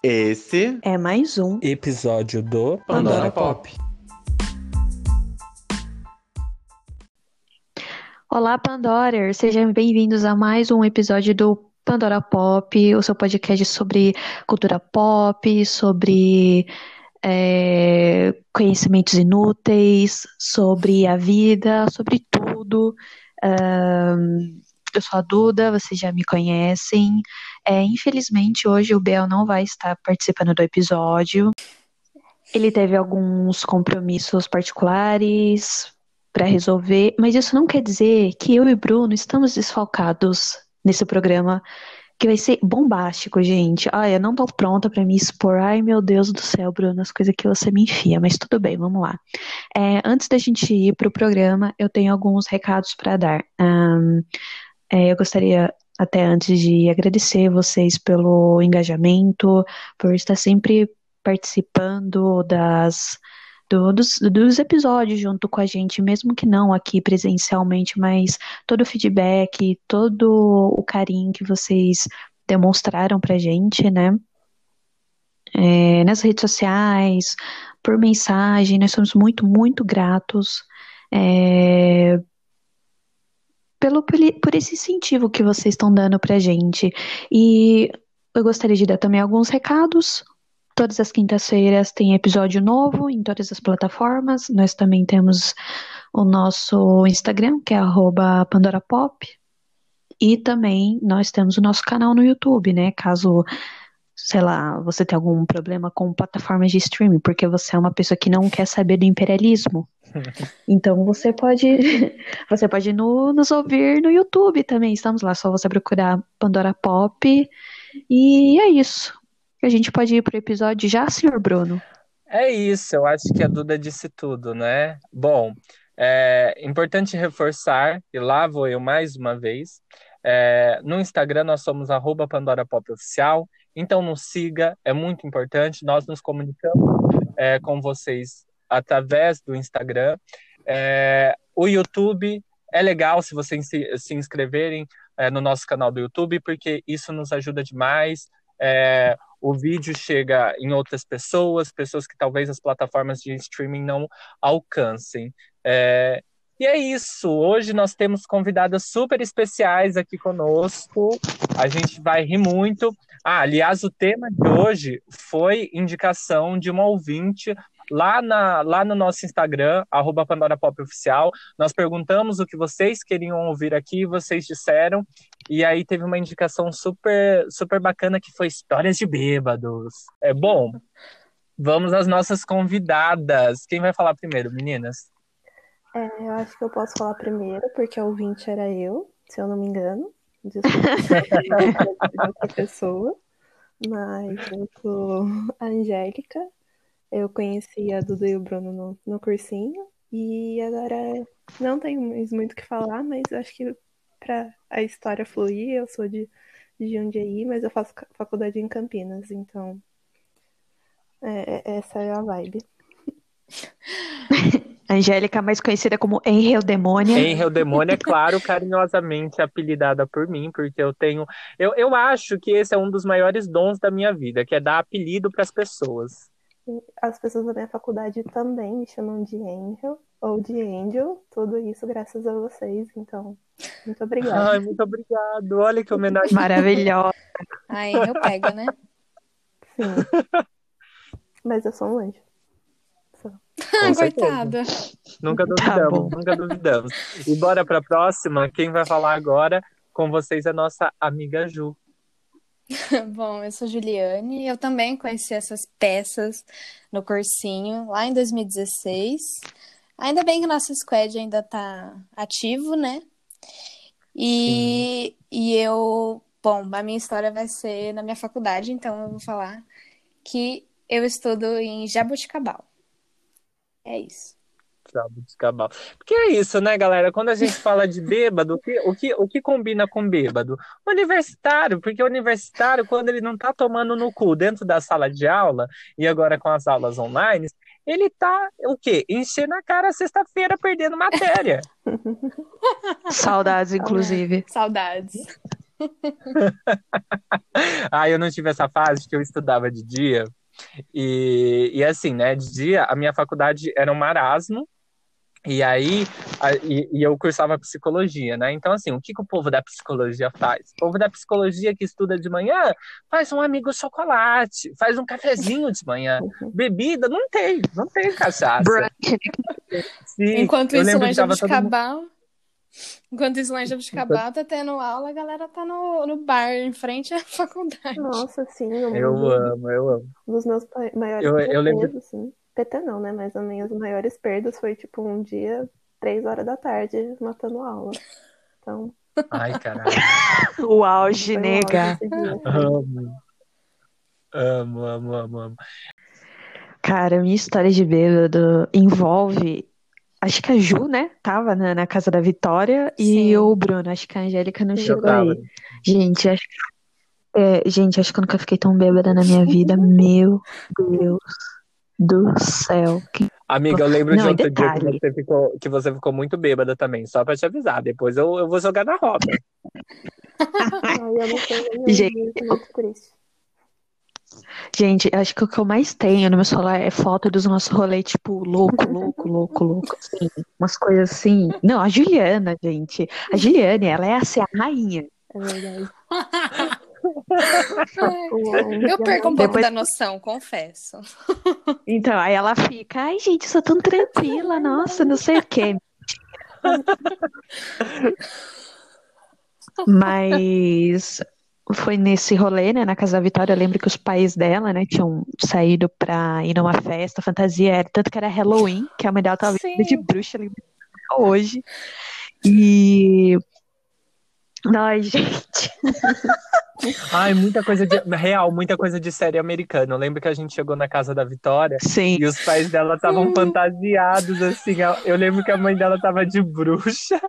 Esse é mais um episódio do Pandora, Pop. Olá, Pandora! Sejam bem-vindos a mais um episódio do Pandora Pop, o seu podcast sobre cultura pop, sobre é, conhecimentos inúteis, sobre a vida, sobre tudo. Um, eu sou a Duda, vocês já me conhecem. É, infelizmente, hoje o Bel não vai estar participando do episódio. Ele teve alguns compromissos particulares para resolver, mas isso não quer dizer que eu e Bruno estamos desfalcados nesse programa que vai ser bombástico, gente. Ai, eu não tô pronta para me expor. Ai, meu Deus do céu, Bruno, as coisas que você me enfia, mas tudo bem, vamos lá. É, antes da gente ir pro programa, eu tenho alguns recados para dar. Um, é, eu gostaria até antes de agradecer vocês pelo engajamento, por estar sempre participando das do, dos, dos episódios junto com a gente, mesmo que não aqui presencialmente, mas todo o feedback, todo o carinho que vocês demonstraram pra gente, né? É, nas redes sociais, por mensagem, nós somos muito, muito gratos. É, pelo, por esse incentivo que vocês estão dando pra gente. E eu gostaria de dar também alguns recados. Todas as quintas-feiras tem episódio novo em todas as plataformas. Nós também temos o nosso Instagram, que é @pandorapop. E também nós temos o nosso canal no YouTube, né? Caso sei lá, você tem algum problema com plataformas de streaming, porque você é uma pessoa que não quer saber do imperialismo. Então você pode você pode no, nos ouvir no YouTube também. Estamos lá, só você procurar Pandora Pop. E é isso. A gente pode ir pro episódio já, senhor Bruno? É isso, eu acho que a Duda disse tudo, né? Bom, é importante reforçar, e lá vou eu mais uma vez. É, no Instagram nós somos arroba Pandora Pop Oficial. Então nos siga, é muito importante. Nós nos comunicamos é, com vocês através do Instagram. É, o YouTube é legal se vocês se, se inscreverem é, no nosso canal do YouTube, porque isso nos ajuda demais. É, o vídeo chega em outras pessoas, pessoas que talvez as plataformas de streaming não alcancem. É, e é isso. Hoje nós temos convidadas super especiais aqui conosco. A gente vai rir muito. Ah, aliás, o tema de hoje foi indicação de uma ouvinte lá, na, lá no nosso Instagram, arroba Pandora Pop Oficial. Nós perguntamos o que vocês queriam ouvir aqui, vocês disseram. E aí teve uma indicação super, super bacana que foi histórias de bêbados. É bom. Vamos às nossas convidadas. Quem vai falar primeiro, meninas? É, eu acho que eu posso falar primeiro, porque a ouvinte era eu, se eu não me engano. Desculpa, outra pessoa. Mas eu sou a Angélica. Eu conheci a Duda e o Bruno no, no cursinho. E agora não tenho mais muito o que falar, mas acho que para a história fluir, eu sou de, de Jundiaí, mas eu faço faculdade em Campinas, então é, é essa é a vibe. Angélica, mais conhecida como Enrel Demônia. Enrel Demônia, claro, carinhosamente apelidada por mim, porque eu tenho. Eu, eu acho que esse é um dos maiores dons da minha vida, que é dar apelido para as pessoas. As pessoas da minha faculdade também me chamam de Angel ou de Angel, tudo isso graças a vocês, então, muito obrigada. Ai, muito obrigado. Olha que homenagem. Maravilhosa. Ai, eu pego, né? Sim. Mas eu sou um anjo. Ah, coitada. Nunca tá duvidamos, tá nunca duvidamos. E bora para a próxima. Quem vai falar agora com vocês é a nossa amiga Ju. Bom, eu sou Juliane. Eu também conheci essas peças no cursinho lá em 2016. Ainda bem que o nosso squad ainda está ativo, né? E, e eu, bom, a minha história vai ser na minha faculdade, então eu vou falar que eu estudo em Jabuticabal. É isso. Jabuticabal. Porque é isso, né, galera? Quando a gente fala de bêbado, o que, o que, o que combina com bêbado? Universitário, porque o universitário, quando ele não tá tomando no cu dentro da sala de aula, e agora com as aulas online, ele tá, o quê? Enchendo a cara sexta-feira, perdendo matéria. Saudades, inclusive. Saudades. ah, eu não tive essa fase que eu estudava de dia. E, e assim, né, de dia, a minha faculdade era um marasmo, e aí, a, e, e, eu cursava psicologia, né? Então, assim, o que, que o povo da psicologia faz? O povo da psicologia que estuda de manhã faz um amigo chocolate, faz um cafezinho de manhã. Bebida, não tem, não tem cachaça. Sim, Enquanto isso, lá em Jabuticabal, mundo... enquanto isso lá em Jabuticabal tá tendo aula, a galera tá no, no bar, em frente à faculdade. Nossa, sim. Eu amo, eu amo. Um dos meus maiores eu, eu lembro... assim. PT não, né? Mas as minhas maiores perdas foi tipo um dia, três horas da tarde, matando aula. Então. Ai, caralho. o auge, nega. Amo. Amo, amo, amo, amo. Cara, minha história de bêbado envolve. Acho que a Ju, né? Tava na, na casa da Vitória Sim. e o Bruno. Acho que a Angélica não chegou aí. Gente, acho, é, gente, acho que eu nunca fiquei tão bêbada na minha vida. Meu Deus do céu. Que... Amiga, eu lembro não, de outro dia que você, ficou, que você ficou muito bêbada também, só pra te avisar. Depois eu, eu vou jogar na roda. Ai, eu não tenho Gente, muito triste. Gente, acho que o que eu mais tenho no meu celular é foto dos nossos rolês, tipo, louco, louco, louco, louco, assim, umas coisas assim. Não, a Juliana, gente. A Juliana, ela é assim, a rainha. É verdade. Eu perco um pouco Depois... da noção, confesso. Então, aí ela fica, ai, gente, sou tão tranquila, nossa, não sei o quê. Mas foi nesse rolê, né, na casa da Vitória, eu lembro que os pais dela, né, tinham saído pra ir numa festa, fantasia, era, tanto que era Halloween, que a mãe dela tava de bruxa, lembro hoje. E Ai, gente. Ai, muita coisa de. Real, muita coisa de série americana. Eu lembro que a gente chegou na casa da Vitória Sim. e os pais dela estavam fantasiados, assim. Eu lembro que a mãe dela tava de bruxa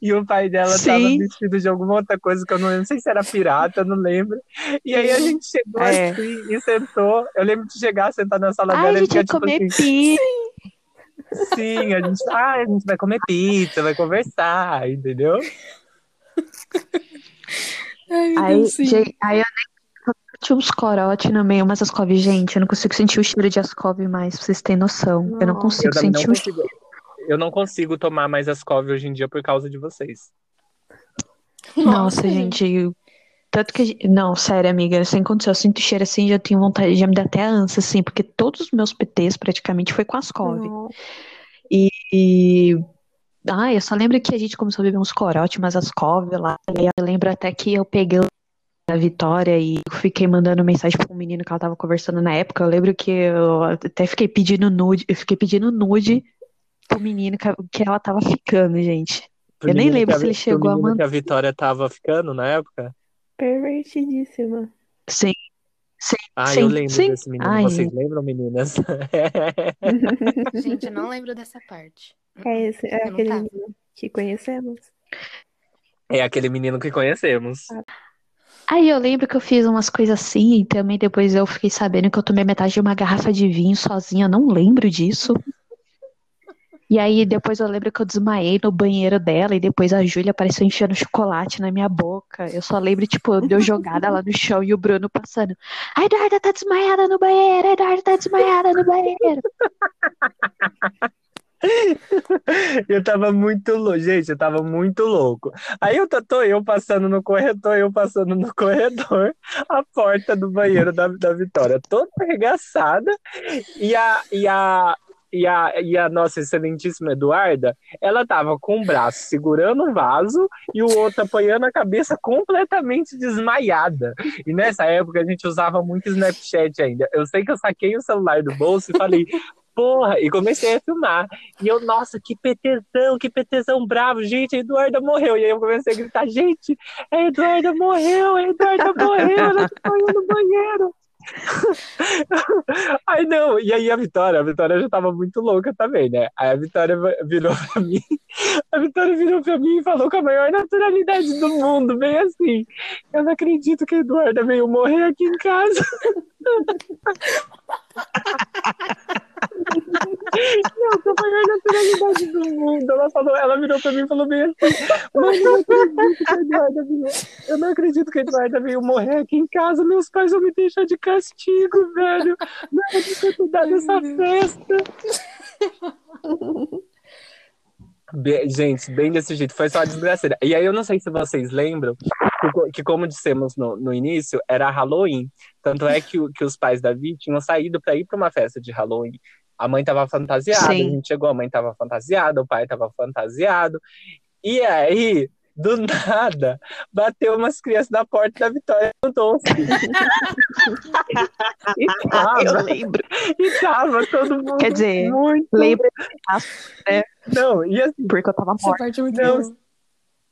e o pai dela Sim. tava vestido de alguma outra coisa que eu não lembro. Não sei se era pirata, não lembro. E aí a gente chegou é. assim e sentou. Eu lembro de chegar, sentar na sala Ai, dela a gente ia tipo, comer assim, pizza. Sim, a gente, ah, a gente vai comer pizza, vai conversar, entendeu? Ai, aí, gente, aí eu nem tinha uns corote no meio, mas Ascov, gente, eu não consigo sentir o cheiro de Ascov mais, pra vocês terem noção. Não. Eu não consigo eu sentir não o cheiro. Eu não consigo tomar mais Ascov hoje em dia por causa de vocês. Nossa, gente. Tanto que. Não, sério, amiga, sem condição. Eu sinto cheiro assim, já tenho vontade, já me dá até ânsia, assim, porque todos os meus PTs praticamente foi com Ascov. E, e ah, eu só lembro que a gente começou a beber uns corote, umas ascov lá. E eu lembro até que eu peguei a Vitória e fiquei mandando mensagem para um menino que ela tava conversando na época. Eu lembro que eu até fiquei pedindo nude, eu fiquei pedindo nude pro menino que ela tava ficando, gente. Pro eu nem lembro se ele chegou a mandar. que a Vitória tava ficando na época? Pervertidíssima. Sim. Sim, ah, sim, eu lembro sim. desse menino. Ai. Vocês lembram, meninas? Gente, eu não lembro dessa parte. É, esse, é aquele menino que conhecemos. É aquele menino que conhecemos. Aí eu lembro que eu fiz umas coisas assim, e também depois eu fiquei sabendo que eu tomei metade de uma garrafa de vinho sozinha, eu não lembro disso. E aí depois eu lembro que eu desmaiei no banheiro dela e depois a Júlia apareceu enfiando chocolate na minha boca. Eu só lembro, tipo, deu jogada lá no chão e o Bruno passando. A Eduarda tá desmaiada no banheiro, a Eduarda tá desmaiada no banheiro. Eu tava muito louco, gente, eu tava muito louco. Aí eu tô eu passando no corredor, eu passando no corredor, a porta do banheiro da, da Vitória toda arregaçada, e a, e a, e a, e a nossa excelentíssima Eduarda, ela tava com o braço segurando o vaso e o outro apoiando a cabeça completamente desmaiada. E nessa época a gente usava muito Snapchat ainda. Eu sei que eu saquei o celular do bolso e falei, porra, e comecei a filmar. E eu, nossa, que petezão, que petezão bravo, gente, a Eduarda morreu. E aí eu comecei a gritar, gente, a Eduarda morreu, a Eduarda morreu, ela tá no banheiro. Aí não, e aí a Vitória, a Vitória já tava muito louca também, né? Aí a Vitória virou pra mim, a Vitória virou pra mim e falou com a maior naturalidade do mundo, bem assim. Eu não acredito que a Eduarda veio morrer aqui em casa. Não, com a maior naturalidade do mundo. Ela, falou, ela virou pra mim e falou bem assim: Mano, eu não acredito que a Eduarda veio. Eu não acredito que a Eduarda veio morrer aqui em casa. Meus pais vão me deixar de castigo, velho. Não era de ter dado essa festa. Be- gente, bem desse jeito, foi só uma desgraceira. E aí eu não sei se vocês lembram que, que como dissemos no, no início, era Halloween. Tanto é que, que os pais da Vi tinham saído para ir para uma festa de Halloween. A mãe tava fantasiada, Sim. a gente chegou, a mãe tava fantasiada, o pai tava fantasiado. E aí, do nada, bateu umas crianças na porta da Vitória do Doce. e, Eu tava, lembro. e tava todo mundo Quer dizer, muito... Lembro, Não, e assim, porque eu tava Essa morta. parte é muito Não.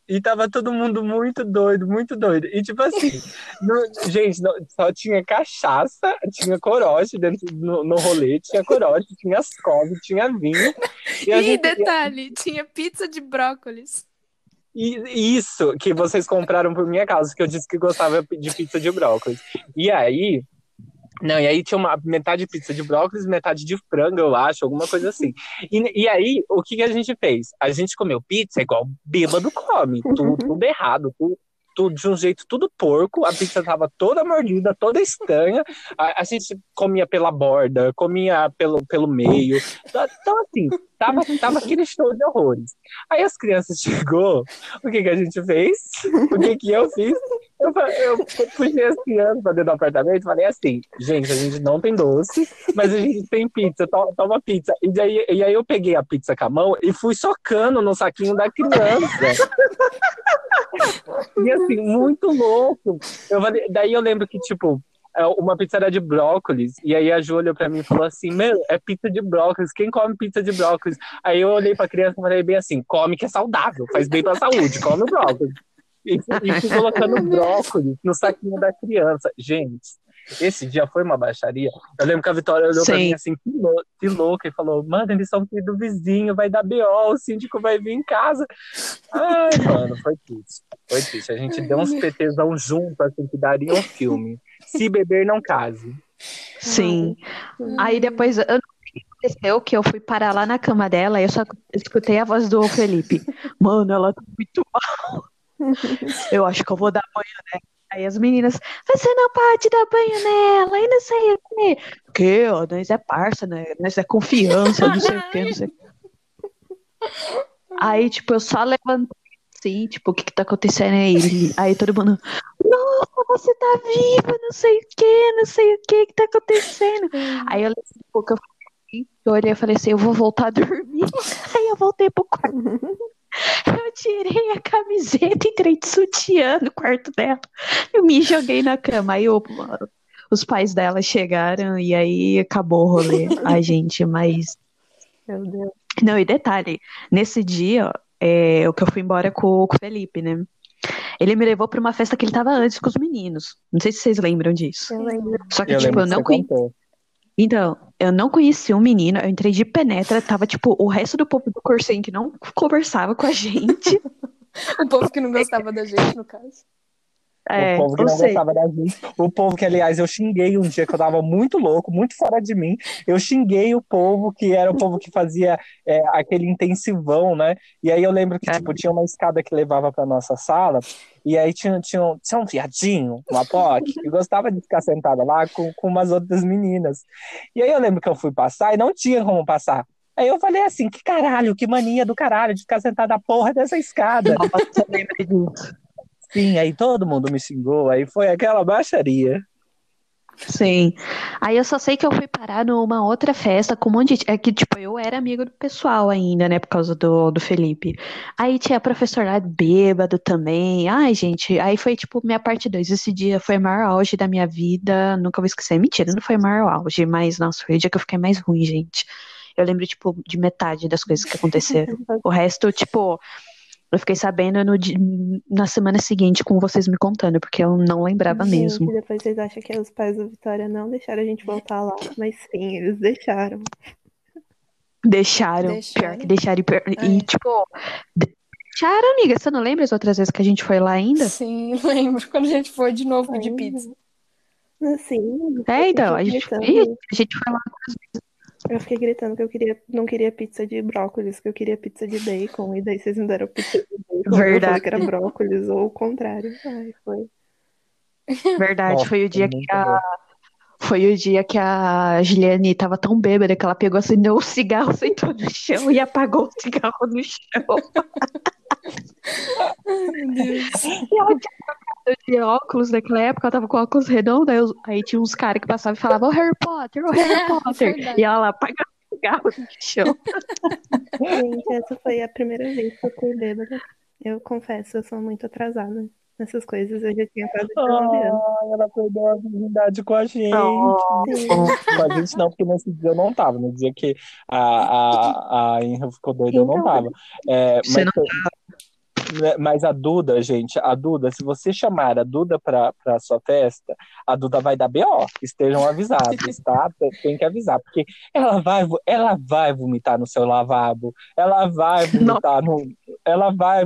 E tava todo mundo muito doido, muito doido. E tipo assim, no- gente, não- só tinha cachaça, tinha corote dentro no, no rolê, tinha corote, tinha ascove, tinha vinho. E, E gente- detalhe, tinha pizza de brócolis. e isso que vocês compraram por minha causa, que eu disse que gostava de pizza de brócolis. E aí. Não, e aí tinha uma metade de pizza de brócolis, metade de frango, eu acho, alguma coisa assim. E, e aí, o que, que a gente fez? A gente comeu pizza igual bêbado come, tudo, tudo errado, tudo, tudo de um jeito tudo porco, a pizza tava toda mordida, toda estranha, a, a gente comia pela borda, comia pelo, pelo meio, então assim, tava, tava aquele show de horrores. Aí as crianças chegou, o que que a gente fez? O que que eu fiz? Eu, eu puxei as crianças pra dentro do apartamento e falei assim, gente, a gente não tem doce, mas a gente tem pizza, to- toma pizza. E, daí, e aí eu peguei a pizza com a mão e fui socando no saquinho da criança. E assim, muito louco. Eu daí eu lembro que, tipo, uma pizza era de brócolis, e aí a Ju olhou pra mim e falou assim, meu, é pizza de brócolis, quem come pizza de brócolis? Aí eu olhei pra criança e falei bem assim, come que é saudável, faz bem pra saúde, come o brócolis. E, e colocando brócolis no saquinho da criança. Gente, esse dia foi uma baixaria. Eu lembro que a Vitória olhou pra Sim. mim assim, que, lou- que louca, e falou, mano, eles são filho do vizinho, vai dar B.O., o síndico vai vir em casa. Ai, mano, foi triste. Foi triste. A gente deu uns PTzão junto, assim, que daria um filme. Se beber, não case. Sim. Aí depois, eu não sei o que aconteceu, que eu fui parar lá na cama dela e eu só escutei a voz do Felipe. Mano, ela tá muito mal. Eu acho que eu vou dar banho nela. Aí as meninas, você não pode dar banho nela, e não sei o quê. Que, ó, nós é parça, né? Nós é confiança, não sei o quê, não sei o quê. Aí, tipo, eu só levantei assim, tipo, o que que tá acontecendo aí? Aí todo mundo, nossa, você tá viva, não sei o quê, não sei o quê que tá acontecendo. Aí eu, tipo, que eu, falei, eu olhei e falei assim, eu vou voltar a dormir. Aí eu voltei pro quarto. Eu tirei a camiseta, entrei de sutiã no quarto dela. Eu me joguei na cama. Aí eu- os pais dela chegaram e aí acabou o rolê. Ai, gente, mas. Meu Deus. Não, e detalhe, nesse dia, é, o que eu fui embora com, com o Felipe, né? Ele me levou pra uma festa que ele tava antes com os meninos. Não sei se vocês lembram disso. Eu lembro. Só que, Eu tipo, eu não contou. Então, eu não conhecia um menino, eu entrei de penetra, tava, tipo, o resto do povo do cursinho que não conversava com a gente. O povo que não gostava da gente, no caso. É, o povo que não seja, gostava da gente. O povo que, aliás, eu xinguei um dia que eu tava muito louco, muito fora de mim. Eu xinguei o povo que era o povo que fazia é, aquele intensivão, né? E aí eu lembro que, É. tipo, tinha uma escada que levava pra nossa sala, e aí tinha, tinha, um- tinha um viadinho, uma POC, que gostava de ficar sentada lá com, com umas outras meninas. E aí eu lembro que eu fui passar e não tinha como passar. Aí eu falei assim, que caralho, que mania do caralho de ficar sentada na porra dessa escada. nossa, eu lembro disso. Sim, aí todo mundo me xingou, aí foi aquela baixaria. Sim. Aí eu só sei que eu fui parar numa outra festa com um monte de. É que, tipo, eu era amigo do pessoal ainda, né? Por causa do, do Felipe. Aí tinha professor lá bêbado também. Ai, gente. Aí foi, tipo, minha parte 2. Esse dia foi o maior auge da minha vida. Nunca vou esquecer. Mentira, não foi o maior auge, mas, nossa, foi o dia que eu fiquei mais ruim, gente. Eu lembro, tipo, de metade das coisas que aconteceram. O resto, tipo. Eu fiquei sabendo no na semana seguinte com vocês me contando, porque eu não lembrava Gente, mesmo. depois vocês acham que os pais da Vitória não deixaram a gente voltar lá, mas sim, eles deixaram. Deixaram, pior Deixaram? que deixaram. E, pior- e, Ai. tipo, deixaram, amiga. Você não lembra as outras vezes que a gente foi lá ainda? Sim, lembro. Quando a gente foi de novo Ainda. pizza. Assim, É, então, a gente. Ih, a gente foi lá. Eu fiquei gritando que eu queria, não queria pizza de brócolis, que eu queria pizza de bacon, e daí vocês me deram pizza de bacon. Verdade. que era brócolis, ou o contrário. Ai, foi. Verdade, Nossa, foi o dia muito que a, bom. foi o dia que a Juliane tava tão bêbada que ela pegou, acendeu o cigarro, sentou no chão e apagou o cigarro no chão. Ai, meu Deus. E ela tinha trocado de óculos naquela época, ela tava com óculos redondos, aí, os- aí tinha uns caras que passavam e falavam, ô Harry Potter, ô Harry Potter. Verdade. E ela lá apagava o cigarro no chão. Gente, essa foi a primeira vez que eu fui bêbada. Eu confesso, eu sou muito atrasada nessas coisas. Eu já tinha quase 19 anos. Ela perdeu a virgindade com a gente. Sim. Com a gente não, porque nesse dia eu não tava. No dia que a, a, a Inra ficou doida, eu não Então, tava. É, Você mas, né, mas a Duda, gente, a Duda, se você chamar a Duda pra, pra sua festa, a Duda vai dar BO. Estejam avisados, tá? Tem- que avisar, porque ela vai, ela vai vomitar no seu lavabo, ela vai vomitar no. Ela vai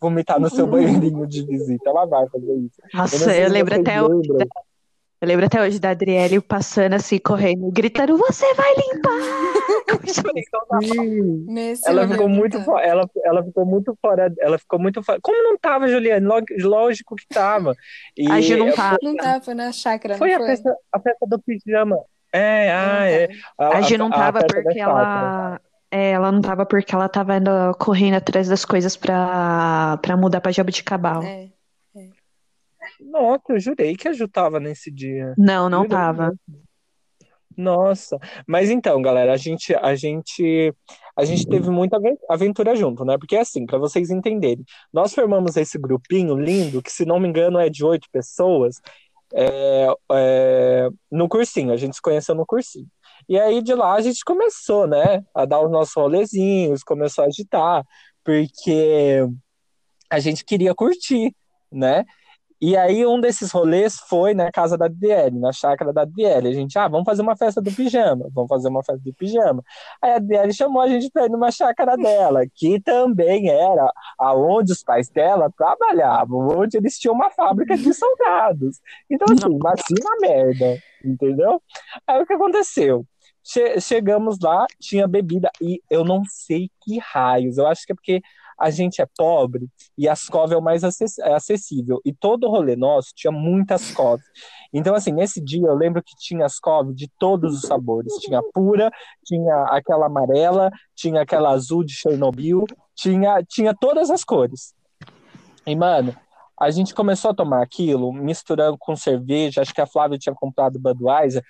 vomitar no seu banheirinho de visita, ela vai fazer isso. Eu não Nossa, eu se lembro até hoje. Eu lembro até hoje da Adriele passando assim, correndo, gritando, você vai limpar! Sim. Nesse Ela ficou muito, ela, ela ficou muito fora, ela ficou muito fora. Como não tava, Juliane? Log- Lógico que tava. E A Ju não tava. Não tava, foi na chácara, foi não a foi? festa, a festa do pijama. É, ah, Ah, é. tá. A, A Gi não tava porque ela. é, ela não tava porque ela tava indo, correndo atrás das coisas pra, pra mudar pra Jabuticabal. É. Nossa, eu jurei que a Ju tava nesse dia. Não, não Jurei tava. Nossa, mas então, galera, a gente, a gente, a gente teve muita aven- aventura junto, né? Porque assim, para vocês entenderem, nós formamos esse grupinho lindo, que se não me engano é de oito pessoas, é, é, no cursinho. A gente se conheceu no cursinho. E aí de lá a gente começou, né, a dar os nossos rolezinhos, começou a agitar, porque a gente queria curtir, né? E aí um desses rolês foi na casa da DL, na chácara da DL. A gente, ah, vamos fazer uma festa do pijama, vamos fazer uma festa do pijama. Aí a DL chamou a gente para ir numa chácara dela, que também era aonde os pais dela trabalhavam, onde eles tinham uma fábrica de salgados. Então, assim, imagina a merda, entendeu? Aí o que aconteceu? Che- chegamos lá, tinha bebida, e eu não sei que raios, eu acho que é porque a gente é pobre e as cove é o mais é acessível. E todo rolê nosso tinha muitas cove. Então, assim, nesse dia eu lembro que tinha as cove de todos os sabores. Tinha pura, tinha aquela amarela, tinha aquela azul de Chernobyl, tinha, tinha todas as cores. E, mano, a gente começou a tomar aquilo, misturando com cerveja. Acho que a Flávia tinha comprado Budweiser.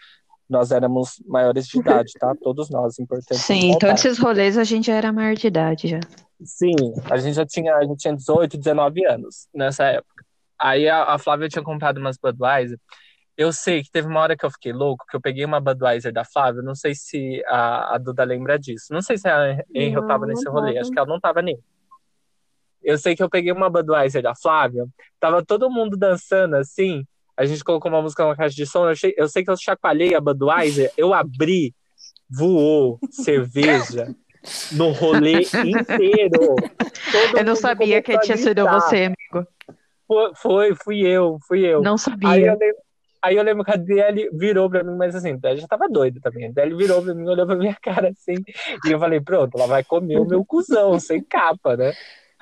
Nós éramos maiores de idade, tá? Todos nós, importante Sim, todos esses rolês a gente já era maior de idade já. Sim, a gente já tinha, a gente tinha 18, 19 anos nessa época. Aí a, a Flávia tinha comprado umas Budweiser. Eu sei que teve uma hora que eu fiquei louco, que eu peguei uma Budweiser da Flávia, não sei se a, a Duda lembra disso. Não sei se a Henry Não, tava nesse rolê, acho que ela não tava nem. Eu sei que eu peguei uma Budweiser da Flávia, tava todo mundo dançando assim, a gente colocou uma música na caixa de som, eu, achei- eu sei que eu chacoalhei a Budweiser, eu abri, voou cerveja no rolê inteiro. Todo Eu não sabia que tinha sido você, amigo. Foi, foi, fui eu, fui eu. Não Aí eu, sabia. lembro, aí eu lembro que a DL virou pra mim, mas assim, a já tava doida também. A DL virou pra mim, olhou pra minha cara assim, e eu falei, pronto, ela vai comer o meu cuzão, sem capa, né?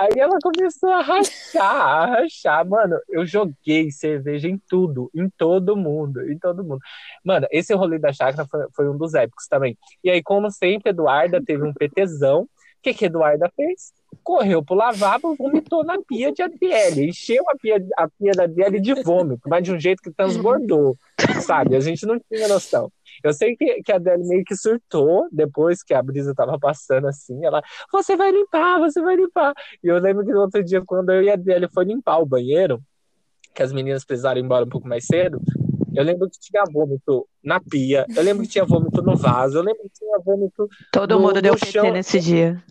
Aí ela começou a rachar, a rachar. Mano, eu joguei cerveja em tudo, em todo mundo, em todo mundo. Mano, esse rolê da chácara foi, foi um dos épicos também. E aí, como sempre, Eduarda teve um PTzão. O que que Eduarda fez? Correu pro lavabo, vomitou na pia de Adriele. Encheu a pia, a pia da Adriele de vômito, mas de um jeito que transbordou, sabe? A gente não tinha noção. Eu sei que, que a Adriele meio que surtou depois que a brisa tava passando assim. Ela, você vai limpar, você vai limpar. E eu lembro que no outro dia, quando eu e a Adriele foi limpar o banheiro, que as meninas precisaram ir embora um pouco mais cedo, eu lembro que tinha vômito na pia, eu lembro que tinha vômito no vaso, eu lembro que tinha vômito Todo no- mundo deu no PT chão. nesse dia.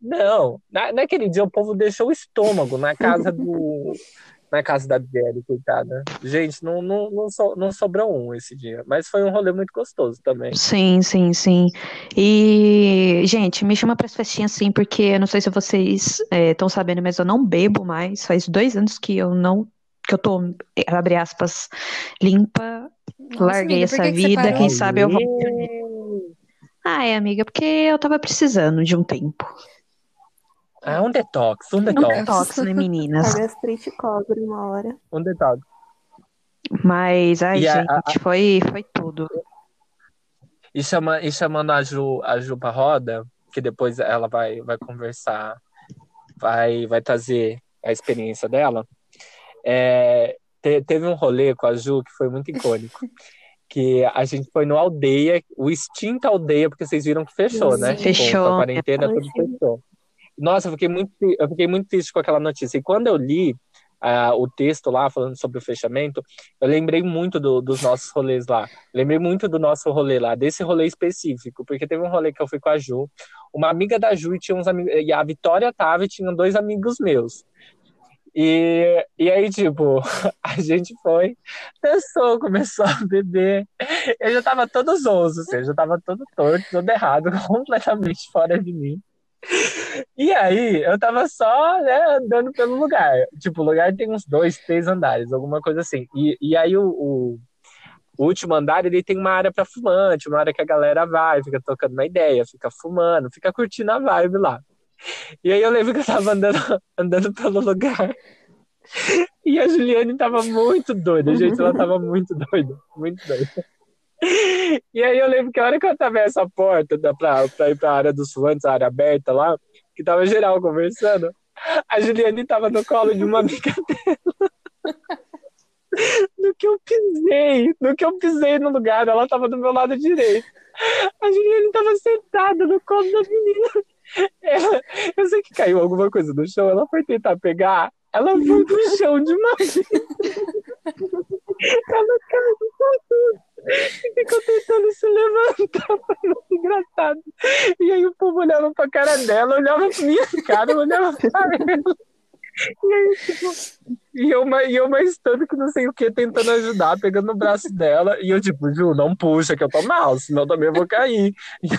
Não, na, naquele dia o povo deixou o estômago na casa do. na casa da Biele, coitada. Gente, não, não, não, so- não sobrou um esse dia. Mas foi um rolê muito gostoso também. Sim, sim, sim. E, gente, me chama para as festinhas sim, porque eu não sei se vocês estão sabendo, mas eu não bebo mais. Faz dois anos que eu não, que eu tô, abre aspas, limpa. Nossa, Larguei amiga, essa que que vida, parou? quem sabe eu vou. Ai, amiga, porque eu tava precisando de um tempo. É um detox, um Um detox, detox, né, meninas? A gastrite cobre uma hora. um detox. Mas, ai, E a- gente, foi, foi tudo. E, chama, e chamando a Ju, a Ju pra roda, que depois ela vai, vai conversar, vai, vai trazer a experiência dela. É, te- teve um rolê com a Ju que foi muito icônico. Que a gente foi no aldeia, o extinto aldeia, porque vocês viram que fechou, né? Sim. Fechou. Com a quarentena, tudo fechou. Nossa, eu fiquei muito, eu fiquei muito triste com aquela notícia. E quando eu li ah, o texto lá falando sobre o fechamento, eu lembrei muito do- dos nossos rolês lá. Lembrei muito do nosso rolê lá, desse rolê específico, porque teve um rolê que eu fui com a Ju, uma amiga da Ju e tinha uns amigos, e a Vitória tava e tinha dois amigos meus. E, e aí, tipo, a gente foi, dançou, começou a beber. Eu já tava todo zonzo, assim, eu já tava todo torto, todo errado, completamente fora de mim. E aí, eu tava só, né, andando pelo lugar. Tipo, o lugar tem uns dois, três andares, alguma coisa assim. E, e aí, o, o, último andar, ele tem uma área pra fumante, uma área que a galera vai, fica tocando uma ideia, fica fumando, fica curtindo a vibe lá. E aí, eu lembro que eu tava andando, andando pelo lugar. E a Juliane tava muito doida, gente, ela tava muito doida, muito doida. E aí eu lembro que a hora que eu atravessa essa porta da, pra, pra ir pra área dos fumantes, a área aberta lá, que tava geral conversando, a Juliane tava no colo de uma amiga dela. No que eu pisei, no que eu pisei no lugar, ela tava do meu lado direito. A Juliane tava sentada no colo da menina. Ela- eu sei que caiu alguma coisa no chão, ela foi tentar pegar, ela foi pro chão de uma. Ela caiu com tudo. Ficou tentando se levantar, foi muito engraçado. E aí o povo olhava pra cara dela, olhava pra minha cara, olhava pra ela. E aí, tipo, e eu, e eu mais tanto que não sei o que, tentando ajudar, pegando no braço dela. E eu, tipo, Ju, não puxa, que eu tô mal, senão também eu vou cair.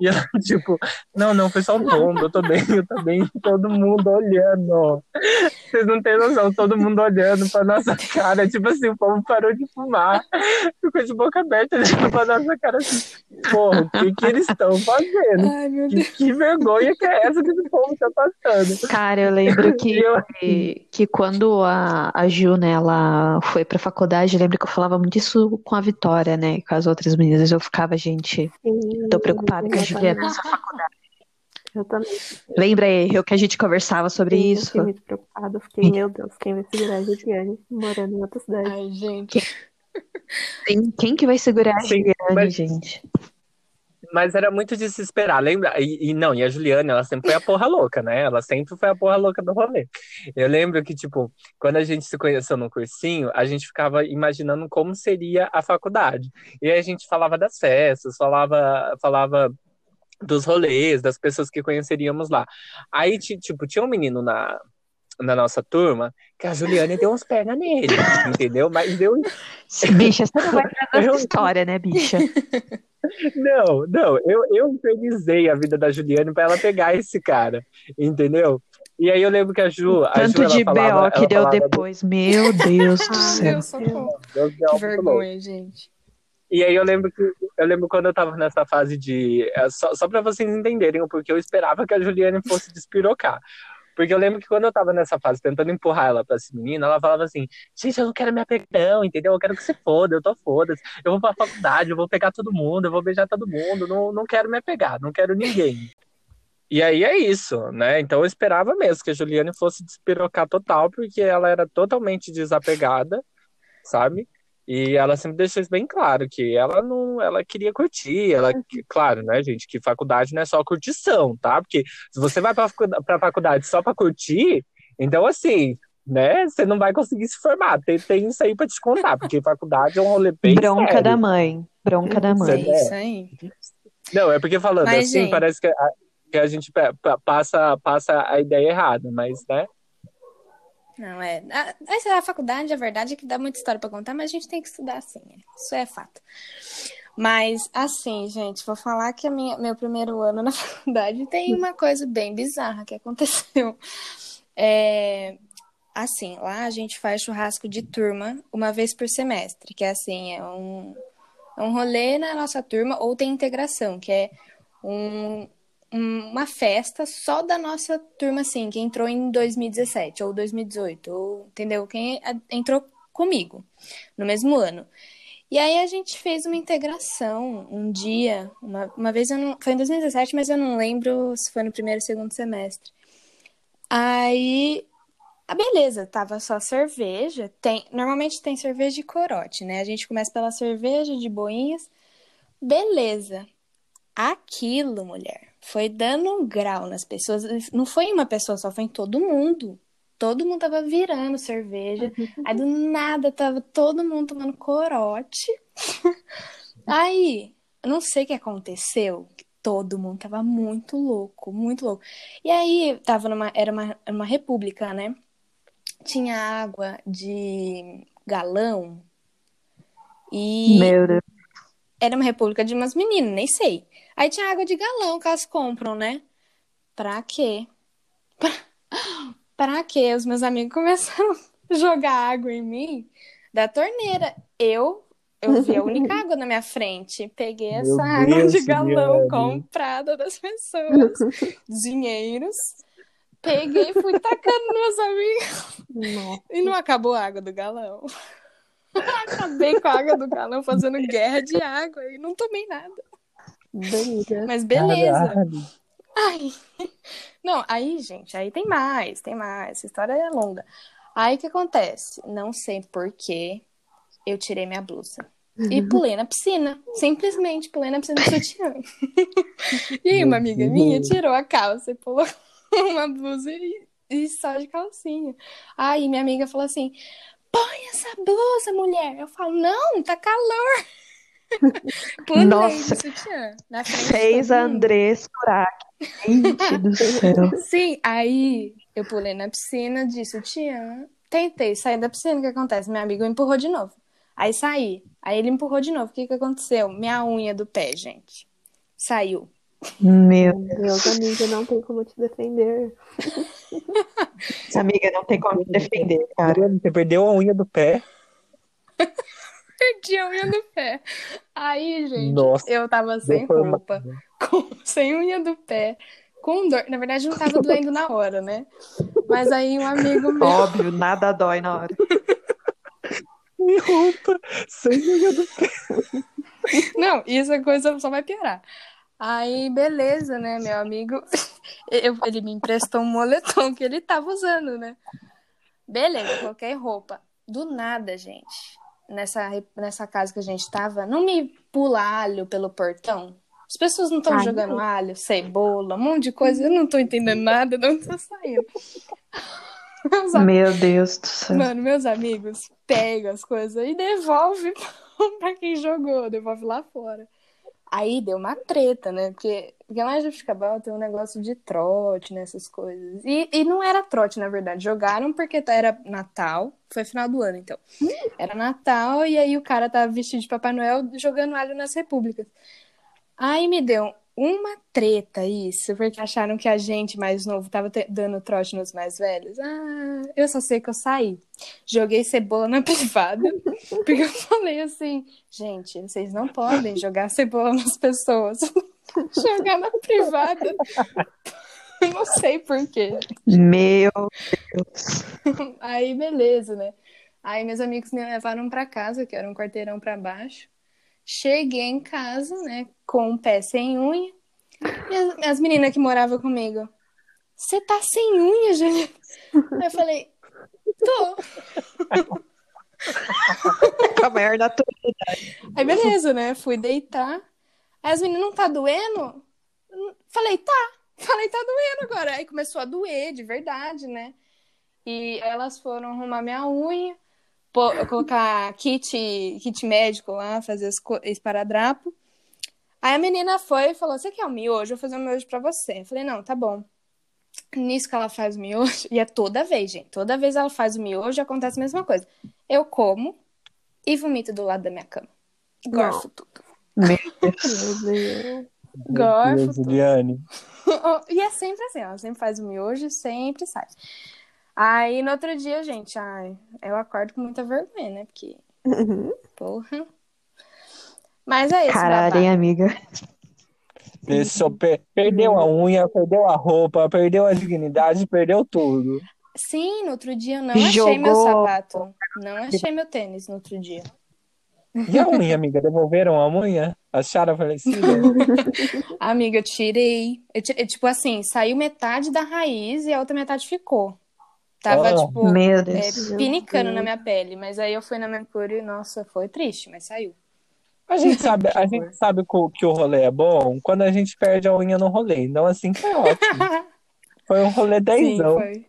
E ela, e ela, tipo, não, não, foi só um tombo, eu tô bem, eu tô bem. Todo mundo olhando. Vocês não têm noção, todo mundo olhando pra nossa cara. Tipo assim, o povo parou de fumar, ficou de boca aberta olhando pra nossa cara assim. Porra, o que que eles estão fazendo? Ai, meu Que, Deus. que vergonha que é essa que esse povo tá passando? Cara, eu lembro que, eu, que quando a, a Ju, né, ela foi pra faculdade, eu lembro que eu falava muito isso com a Vitória, né, com as outras meninas. Eu ficava, gente, Sim, tô preocupada com a Juliana nessa faculdade. Eu também. Lembra aí eu que a gente conversava sobre Sim, eu isso? fiquei muito preocupada. Eu fiquei, meu Deus, quem vai segurar a Juliane morando em outra cidade? Ai, gente. Quem, quem que vai segurar a Juliane, mas- gente? Mas era muito de se esperar, lembra? E, e não, e a Juliana, ela sempre foi a porra louca, né? Ela sempre foi a porra louca do rolê. Eu lembro que, tipo, quando a gente se conheceu no cursinho, a gente ficava imaginando como seria a faculdade. E aí a gente falava das festas, falava, falava dos rolês, das pessoas que conheceríamos lá. Aí, ti- tipo, tinha um menino na, na nossa turma que a Juliane deu uns pernas nele, entendeu? Mas deu Bicha, você não vai trazer Eu- essa história, né, bicha? Não, não, eu, eu infernizei a vida da Juliane pra ela pegar esse cara, entendeu? E aí eu lembro que a Ju, a Tanto Ju, de falava, BO que deu falava do- depois. Meu Deus do céu. Deus, Que vergonha, gente. E aí eu lembro que eu lembro quando eu tava nessa fase de é, só, só para vocês entenderem o porquê eu esperava que a Juliane fosse despirocar. Porque eu lembro que quando eu tava nessa fase tentando empurrar ela pra essa menina, ela falava assim: gente, eu não quero me apegar, não, entendeu? Eu quero que você foda, eu tô foda. Eu vou pra faculdade, eu vou pegar todo mundo, eu vou beijar todo mundo, não, não quero me apegar, não quero ninguém. E aí é isso, né? Então eu esperava mesmo que a Juliane fosse despirocar total, porque ela era totalmente desapegada, sabe? E ela sempre deixou isso bem claro, que ela não, ela queria curtir, ela, que- claro, né, gente, que faculdade não é só curtição, tá? Porque se você vai pra, pra faculdade só pra curtir, então assim, né, você não vai conseguir se formar. Tem, tem isso aí pra te contar, porque faculdade é um rolê bem Bronca sério. da mãe. Bronca da mãe. isso aí. Não, é porque falando Mas, assim, gente- parece que a, que a gente pa- pa- passa, passa a ideia errada, mas, né? Não, é. A, a faculdade, a verdade é que dá muita história pra contar, mas a gente tem que estudar assim. Isso é fato. Mas, assim, gente, vou falar que minha, meu primeiro ano na faculdade tem uma coisa bem bizarra que aconteceu. É, assim, lá a gente faz churrasco de turma uma vez por semestre, que é assim, é um, É um rolê na nossa turma, ou tem integração, que é um- uma festa só da nossa turma, assim, que entrou em 2017 ou 2018, ou, entendeu? Quem a- entrou comigo no mesmo ano. E aí a gente fez uma integração um dia, uma, uma vez eu não. Foi em 2017, mas eu não lembro se foi no primeiro ou segundo semestre. Aí. Ah, beleza, tava só cerveja. Tem, normalmente tem cerveja de corote, né? A gente começa pela cerveja de boinhas. Beleza. Aquilo, mulher, foi dando um grau nas pessoas. Não foi em uma pessoa só, foi em todo mundo. Todo mundo tava virando cerveja. Aí do nada tava todo mundo tomando corote. Aí, não sei o que aconteceu. Todo mundo tava muito louco, muito louco. E aí, tava numa, era uma, era uma república, né? Tinha água de galão. E Meu Deus. era uma república de umas meninas, nem sei. Aí tinha água de galão que elas compram, né? Pra quê? Pra, pra quê? Os meus amigos começaram a jogar água em mim da torneira. Eu, eu vi a única água na minha frente. Peguei Meu essa água Deus, de galão Juliane. comprada das pessoas, dinheiros. Peguei e fui tacando nos meus amigos. Nossa. E não acabou a água do galão. Acabei com a água do galão fazendo guerra de água e não tomei nada. Delícia. Mas beleza. Caralho. Ai. Não, aí, gente, aí tem mais, tem mais. Essa história é longa. Aí o que acontece? Não sei por que eu tirei minha blusa. E pulei na piscina. Simplesmente pulei na piscina do sutiã. E aí, uma amiga minha tirou a calça e pulou uma blusa e, e só de calcinha. Aí minha amiga falou assim: põe essa blusa, mulher. Eu falo, não, tá calor. Pulei Nossa. no sutiã. Fez a mundo. Andrés Kurak. Gente do céu. Sim, aí eu pulei na piscina de sutiã. Tentei sair da piscina, o que acontece? Meu amigo empurrou de novo. Aí saí. Aí ele empurrou de novo. O que que aconteceu? Minha unha do pé, gente. Saiu. Meu Deus, amiga, não tem como te defender. Deus, amiga, não tem como te defender, cara. Você perdeu a unha do pé? Perdi a unha do pé. Aí, gente, Nossa, eu tava sem roupa, com- sem unha do pé, com dor. Na verdade, não tava doendo na hora, né? Mas aí um amigo meu. Óbvio, nada dói na hora. Me roupa sem unha do pé. Não, isso a coisa só vai piorar. Aí, beleza, né? Meu amigo, eu- ele me emprestou um moletom que ele tava usando, né? Beleza, coloquei roupa. Do nada, gente, nessa, nessa casa que a gente tava, não me pula alho pelo portão. As pessoas não estão jogando não. alho, cebola, um monte de coisa. Eu não tô entendendo nada, não tá saindo. Meu Deus do céu. Mano, meus amigos pegam as coisas e devolve pra quem jogou, devolve lá fora. Aí deu uma treta, né? Porque, lá em Jabuticabal tem um negócio de trote nessas coisas. E, e não era trote, na verdade. Jogaram porque era Natal. Foi final do ano, então. Era Natal e aí o cara tava vestido de Papai Noel jogando alho nas repúblicas. Aí me deu uma treta isso, porque acharam que a gente mais novo tava dando trote nos mais velhos. Ah, eu só sei que eu saí. Joguei cebola na privada, porque eu falei assim, gente, vocês não podem jogar cebola nas pessoas. jogar na privada. não sei por quê. Meu Deus. Aí, beleza, né? Aí meus amigos me levaram pra casa, que era um quarteirão pra baixo. Cheguei em casa, né, com o pé sem unha. E as, as meninas que moravam comigo, você tá sem unha, Juliana? Aí eu falei, tô. Com a maior naturalidade. Aí beleza, né? Fui deitar. Aí as meninas, não tá doendo? Falei, tá. Falei, tá doendo agora. Aí começou a doer, de verdade, né? E elas foram arrumar minha unha, pô- colocar kit, kit médico lá, fazer co- esparadrapo. Aí a menina foi e falou: Você quer um miojo? Eu vou fazer um miojo pra você. Eu falei: Não, tá bom. Nisso que ela faz o miojo, e é toda vez, gente. Toda vez ela faz o miojo, acontece a mesma coisa. Eu como e vomito do lado da minha cama. Gorfo tudo. Meu Deus. Gorfo Meu Deus, tudo. Juliane. E é sempre assim, ela sempre faz o miojo e sempre sai. Aí no outro dia, gente, ai, eu acordo com muita vergonha, né? Porque, Uhum. porra. Mas é isso, Caralho, hein, amiga? Per- perdeu a unha, perdeu a roupa, perdeu a dignidade, perdeu tudo. Sim, no outro dia eu não achei meu sapato. Não achei meu tênis no outro dia. E a unha, amiga? Devolveram a unha? Acharam a falecida? Amiga, eu tirei. Eu tirei, Tipo assim, saiu metade da raiz e a outra metade ficou. Tava, Ah. tipo, Meu é, pinicando na minha pele. Mas aí eu fui na manicure e, nossa, foi triste, mas saiu. A gente sabe, a gente sabe que o rolê é bom quando a gente perde a unha no rolê. Então, assim, foi ótimo. Foi um rolê Sim, dezão. foi. Foi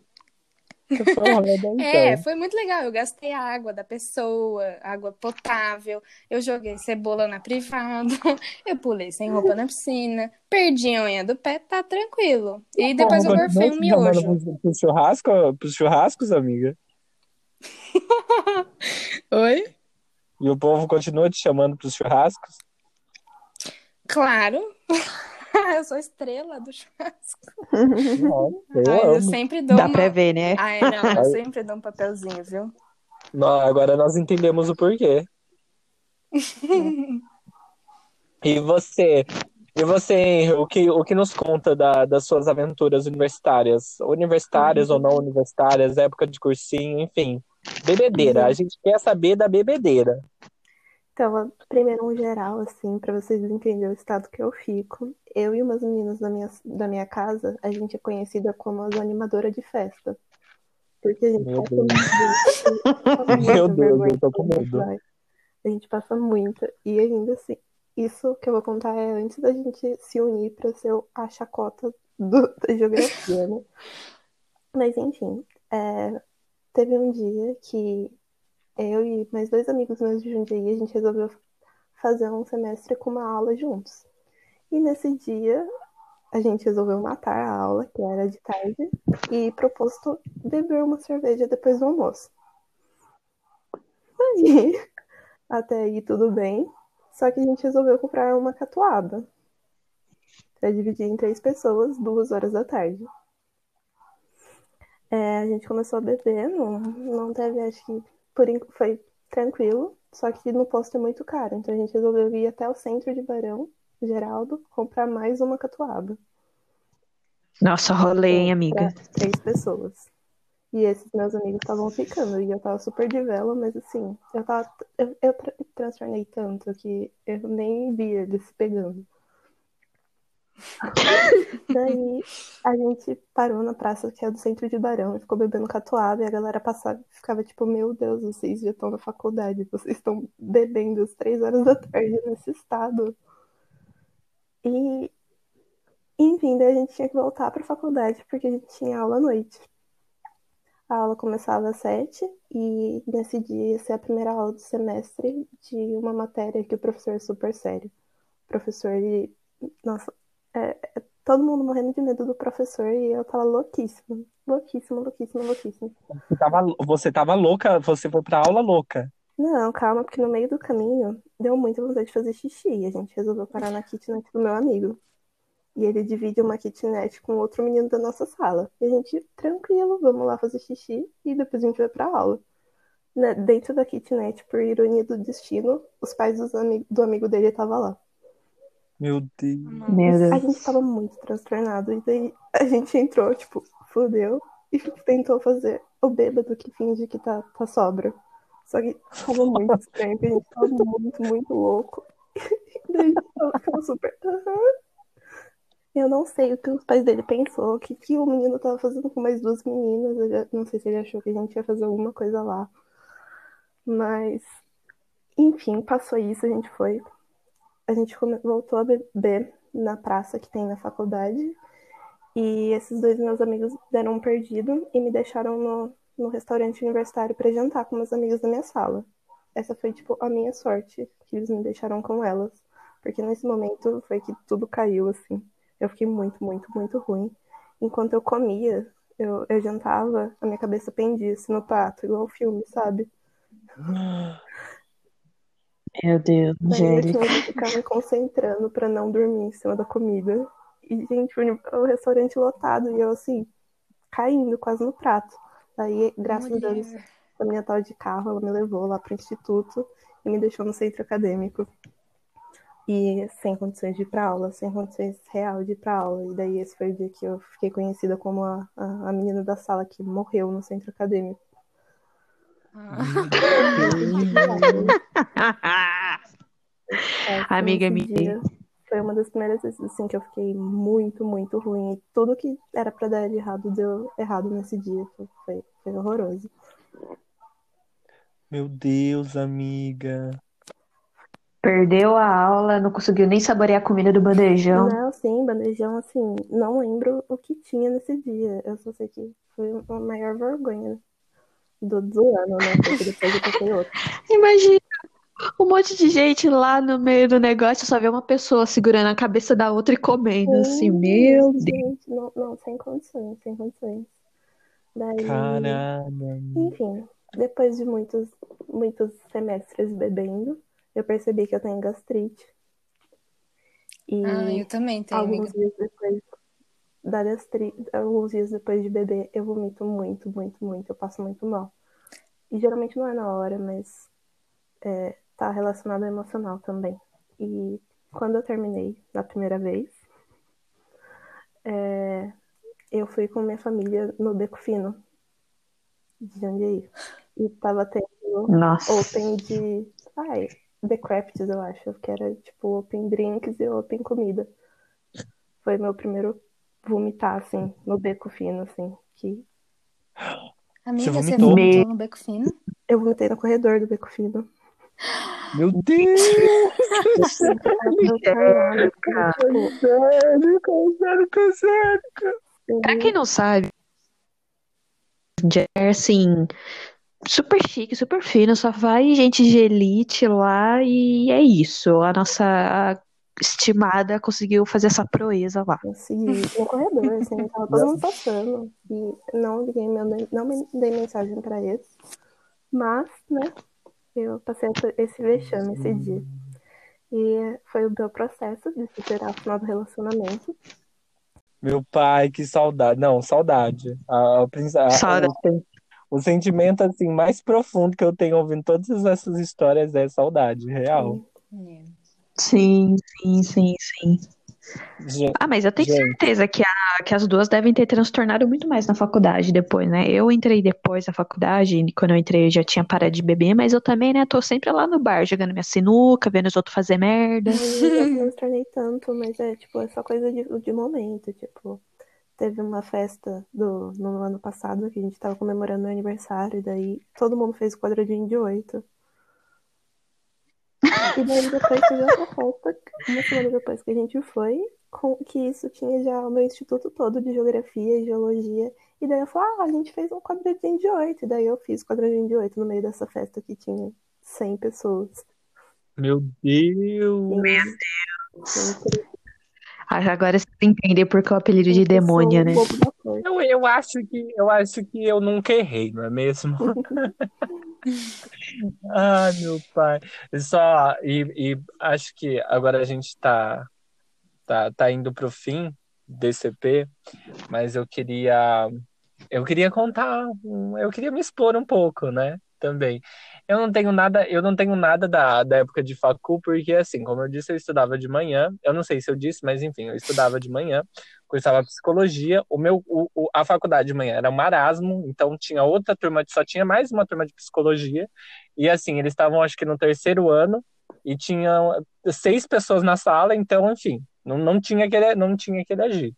dezão. É, foi muito legal. Eu gastei a água da pessoa, água potável. Eu joguei cebola na privada. Eu pulei sem roupa na piscina. Perdi a unha do pé, tá tranquilo. E depois eu gorfei continua um miojo. pro churrasco, pros churrascos, amiga? Oi? E o povo continua te chamando pros churrascos? Claro. Eu sou estrela do churrasco. Nossa, eu Ai, eu sempre dou Dá uma... pra ver, né? Ai, não, eu sempre dou um papelzinho, viu? Não, agora nós entendemos o porquê. E você? E você, Henry, o que, o que nos conta da- das suas aventuras universitárias? Universitárias ou não universitárias, época de cursinho, enfim. Bebedeira. A gente quer saber da bebedeira. Então, primeiro um geral, assim, pra vocês entenderem o estado que eu fico. Eu e umas meninas da minha, da minha casa, a gente é conhecida como as animadoras de festa. Porque a gente Meu passa Deus. muito, Meu Deus, eu tô com quando a gente medo. A gente passa muita. E ainda assim, isso que eu vou contar é antes da gente se unir pra ser a chacota do- da geografia, né? Mas enfim, é, teve um dia que eu e mais dois amigos meus de Jundiaí, a gente resolveu fazer um semestre com uma aula juntos. E nesse dia, a gente resolveu matar a aula, que era de tarde, e proposto beber uma cerveja depois do almoço. Aí, até aí tudo bem, só que a gente resolveu comprar uma catuaba para dividir em três pessoas, duas horas da tarde. É, a gente começou a beber, não, não teve, acho que por foi tranquilo, só que no posto é muito caro, então a gente resolveu ir até o centro de Barão, Geraldo, comprar mais uma catuaba. Nossa, rolê, hein, amiga? Pra três pessoas. E esses meus amigos estavam ficando, e eu tava super de vela, mas assim, eu tava. Eu, eu tra- transtornei tanto que eu nem vi eles pegando. Daí a gente parou na praça que é do centro de Barão e ficou bebendo catuaba e a galera passava e ficava tipo, meu Deus, vocês já estão na faculdade, vocês estão bebendo às três horas da tarde nesse estado. E enfim, daí a gente tinha que voltar pra faculdade porque a gente tinha aula à noite. A aula começava às sete e nesse dia ia ser a primeira aula do semestre de uma matéria que o professor é super sério. O professor, ele. Nossa, é, todo mundo morrendo de medo do professor e eu tava louquíssima. Louquíssima, louquíssima, louquíssima. Você tava, você tava louca, você foi pra aula louca. Não, calma, porque no meio do caminho deu muita vontade de fazer xixi e a gente resolveu parar na kitnet do meu amigo. E ele divide uma kitnet com outro menino da nossa sala. E a gente, tranquilo, vamos lá fazer xixi e depois a gente vai pra aula. Né, Dentro da kitnet, por ironia do destino, os pais do amigo dele estavam lá. Meu Deus. Meu A Deus. gente tava muito transtornado. E daí a gente entrou, tipo, fudeu. E tentou fazer o bêbado que finge que tá, tá sobra. Só que tava muito estranho, porque a gente tava muito, muito louco. E daí a gente tava ficando super. Eu não sei o que os pais dele pensou, o que, que o menino tava fazendo com mais duas meninas. Eu já- não sei se ele achou que a gente ia fazer alguma coisa lá. Mas, enfim, passou isso, a gente foi a gente voltou a beber na praça que tem na faculdade. E esses dois meus amigos deram um perdido e me deixaram no, no restaurante universitário para jantar com meus amigos da minha sala. Essa foi, tipo, a minha sorte, que eles me deixaram com elas. Porque nesse momento foi que tudo caiu, assim. Eu fiquei muito, muito, muito ruim. Enquanto eu comia, eu, eu jantava, a minha cabeça pendia assim no prato, igual o filme, sabe? Meu Deus, Daí eu Angélica. tinha que ficar me concentrando pra não dormir em cima da comida. E, gente, o o restaurante lotado e eu, assim, caindo quase no prato. Daí, graças a Deus, a minha tal de carro, ela me levou lá pro instituto e me deixou no centro acadêmico. e sem condições de ir pra aula, sem condições real de ir pra aula. E daí esse foi o dia que eu fiquei conhecida como a, a, a menina da sala que morreu no centro acadêmico. É, Amiga minha. Foi uma das primeiras vezes assim, que eu fiquei muito, muito ruim. E tudo que era pra dar de errado deu errado nesse dia. Foi, foi, foi horroroso. Meu Deus, amiga. Perdeu a aula, não conseguiu nem saborear a comida do bandejão. Não, sim, bandejão, assim, não lembro o que tinha nesse dia. Eu só sei que foi a maior vergonha do, do ano, né? Porque depois eu passei outro. Imagina um monte de gente lá no meio do negócio, só vê uma pessoa segurando a cabeça da outra e comendo, assim, meu Deus. Gente, não, não, sem condições, sem condições. Daí, Caramba. enfim, depois de muitos, muitos semestres bebendo, eu percebi que eu tenho gastrite. E Ah, eu também tenho, alguns amiga. dias depois da gastrite, alguns dias depois de beber, eu vomito muito, muito, muito. Eu passo muito mal. E geralmente não é na hora, mas é, tá relacionado ao emocional também. E quando eu terminei da primeira vez, é, eu fui com minha família no Beco Fino de Jundiaí. E tava tendo Nossa. open de. Ai, The Crafts, eu acho. Que era tipo open drinks e open comida. Foi meu primeiro vomitar, assim, no beco fino, assim. Que Amiga, você vomitou? vomitou no beco fino? eu vomitei no corredor do beco fino. Meu Deus! Pra quem não sabe, Jer, assim, super chique, super fino, só vai gente de elite lá e é isso. A nossa estimada conseguiu fazer essa proeza lá. consegui no corredor, assim, tava todo mundo passando. E não liguei meu, não me dei mensagem pra eles. Mas, né, eu passei esse vexame esse dia. E foi o meu processo de superar o final do relacionamento. Meu pai, que saudade. Não, saudade. A, a, Saudade. o, o sentimento assim mais profundo que eu tenho ouvindo todas essas histórias é saudade, real. É. Sim, sim, sim, sim. Gente, Ah, mas eu tenho Gente. certeza que, a- que as duas devem ter transtornado muito mais na faculdade depois, né? Eu entrei depois da faculdade, e quando eu entrei eu já tinha parado de beber, mas eu também, né, tô sempre lá no bar, jogando minha sinuca, vendo os outros fazer merda. Eu não me tornei tanto, mas é tipo, é só coisa de, de momento, tipo, teve uma festa do, no ano passado que a gente tava comemorando meu aniversário, e daí todo mundo fez o quadradinho de oito. E daí depois teve outra festa, uma semana depois que a gente foi, com, que isso tinha já o meu instituto todo de geografia e geologia. E daí eu falei, ah, a gente fez um quadradinho de oito. E daí eu fiz quadradinho de oito no meio dessa festa que tinha 100 pessoas. meu Deus! Sempre Ah, Agora você entender por que o apelido de demônia, né? bobo corte. Eu, eu acho que eu acho que eu nunca errei, não é mesmo? Ah, meu pai. Só e, e acho que agora a gente tá tá, tá indo pro fim desse EP, mas eu queria eu queria contar, eu queria me expor um pouco, né? Também. Eu não tenho nada, eu não tenho nada da, da época de facul, porque assim, como eu disse, eu estudava de manhã. Eu não sei se eu disse, mas enfim, eu estudava de manhã, cursava psicologia. O meu, o, o- a faculdade de manhã era um marasmo, então tinha outra turma, só tinha mais uma turma de psicologia. E assim, eles estavam acho que no terceiro ano e tinham seis pessoas na sala, então, enfim, não, não tinha aquele, não tinha aquele agito.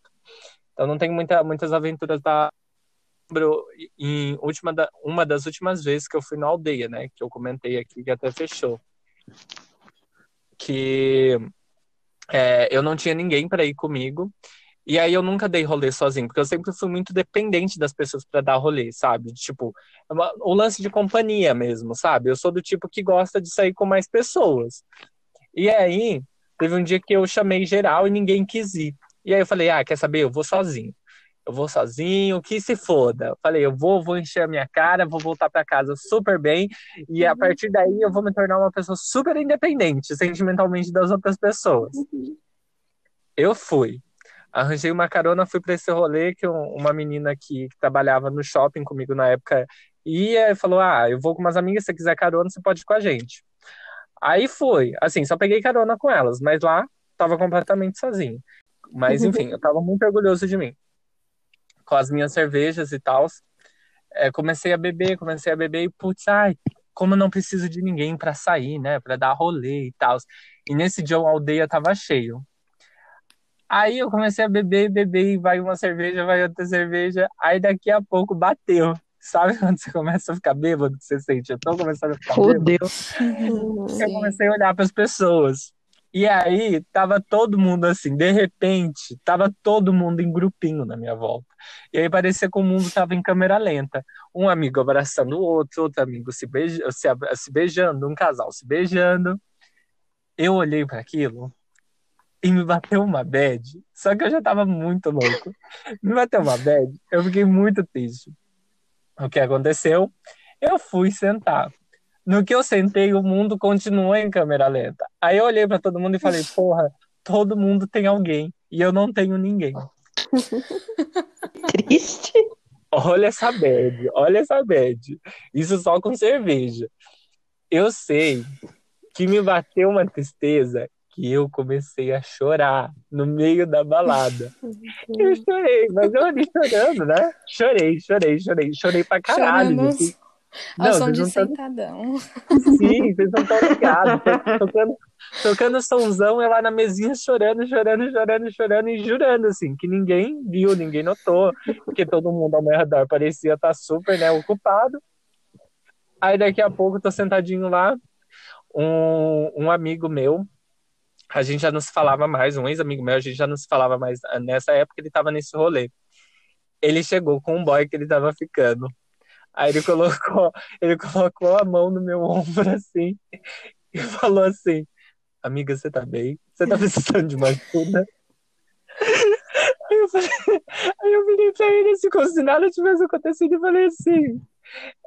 Então não tenho muita, muitas aventuras da lembro em última da, uma das últimas vezes que eu fui na aldeia, né? Que eu comentei aqui que até fechou. Que é, eu não tinha ninguém para ir comigo. E aí eu nunca dei rolê sozinho, porque eu sempre fui muito dependente das pessoas para dar rolê, sabe? Tipo, é o lance de companhia mesmo, sabe? Eu sou do tipo que gosta de sair com mais pessoas. E aí, teve um dia que eu chamei geral e ninguém quis ir. E aí eu falei, ah, quer saber? Eu vou sozinho. Eu vou sozinho, que se foda. Eu falei, eu vou, vou encher a minha cara, vou voltar para casa super bem, e a partir daí eu vou me tornar uma pessoa super independente, sentimentalmente das outras pessoas. Eu fui. Arranjei uma carona, fui para esse rolê que um- uma menina que, que trabalhava no shopping comigo na época ia e falou: Ah, eu vou com umas amigas, se você quiser carona, você pode ir com a gente. Aí fui, assim, só peguei carona com elas, mas lá tava completamente sozinho. Mas enfim, eu tava muito orgulhoso de mim. Com as minhas cervejas e tal. É, comecei a beber, comecei a beber e, putz, ai, como eu não preciso de ninguém para sair, né? Para dar rolê e tal. E nesse dia a aldeia tava cheio. Aí eu comecei a beber, beber, e vai uma cerveja, vai outra cerveja. Aí daqui a pouco bateu. Sabe quando você começa a ficar bêbado, que você sente? Eu tô começando a ficar Fudeu. bêbado. Uhum. Eu comecei a olhar para as pessoas. E aí tava todo mundo assim, de repente, tava todo mundo em grupinho na minha volta. E aí parecia que o mundo tava em câmera lenta. Um amigo abraçando o outro, outro amigo se, beija, se, se beijando, um casal se beijando. Eu olhei para aquilo e me bateu uma bad. Só que eu já tava muito louco. Me bateu uma bad, eu fiquei muito triste. O que aconteceu? Eu fui sentar. No que eu sentei, o mundo continuou em câmera lenta. Aí eu olhei pra todo mundo e falei: porra, todo mundo tem alguém e eu não tenho ninguém. Triste. Olha essa bad, olha essa bad. Isso só com cerveja. Eu sei que me bateu uma tristeza que eu comecei a chorar no meio da balada. Eu chorei, mas eu ali chorando, né? Chorei, chorei, chorei, chorei pra caralho. Gente. Ao som de não tão- sentadão. Sim, vocês não estão ligados. Tocando, tocando somzão, eu lá na mesinha chorando, chorando, chorando, chorando e jurando, assim, que ninguém viu, ninguém notou, porque todo mundo ao meu redor parecia estar super, né, ocupado. Aí daqui a pouco eu tô sentadinho lá, um, um amigo meu, a gente já não se falava mais, um ex-amigo meu, a gente já não se falava mais. Nessa época ele tava nesse rolê. Ele chegou com um boy que ele tava ficando. Aí ele colocou, ele colocou a mão no meu ombro assim e falou assim: Amiga, você tá bem? Você tá precisando de uma ajuda? Aí eu, falei, aí eu virei pra ele assim, como se nada tivesse acontecido e falei assim: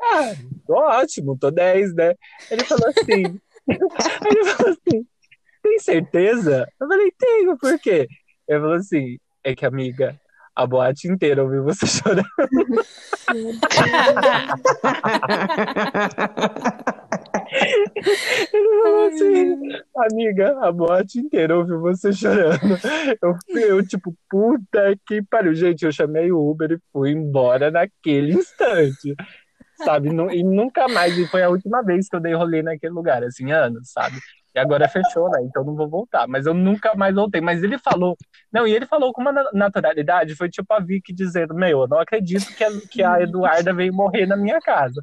Ah, tô ótimo, tô 10, né? Ele falou assim: ele falou assim: Tem certeza? Eu falei: Tenho, por quê? Ele falou assim: É que, amiga, a boate inteira ouviu você chorando. Ele falou assim, amiga, a boate inteira ouviu você chorando. Eu, eu, tipo, puta que pariu. Gente, eu chamei o Uber e fui embora naquele instante. Sabe? E nunca mais. E foi a última vez que eu dei rolê naquele lugar, assim, anos, sabe? E agora fechou, né? Então não vou voltar. Mas eu nunca mais voltei. Mas ele falou. Não, e ele falou com uma na- naturalidade. Foi tipo a Vicky dizendo: Meu, eu não acredito que a, que a Eduarda veio morrer na minha casa.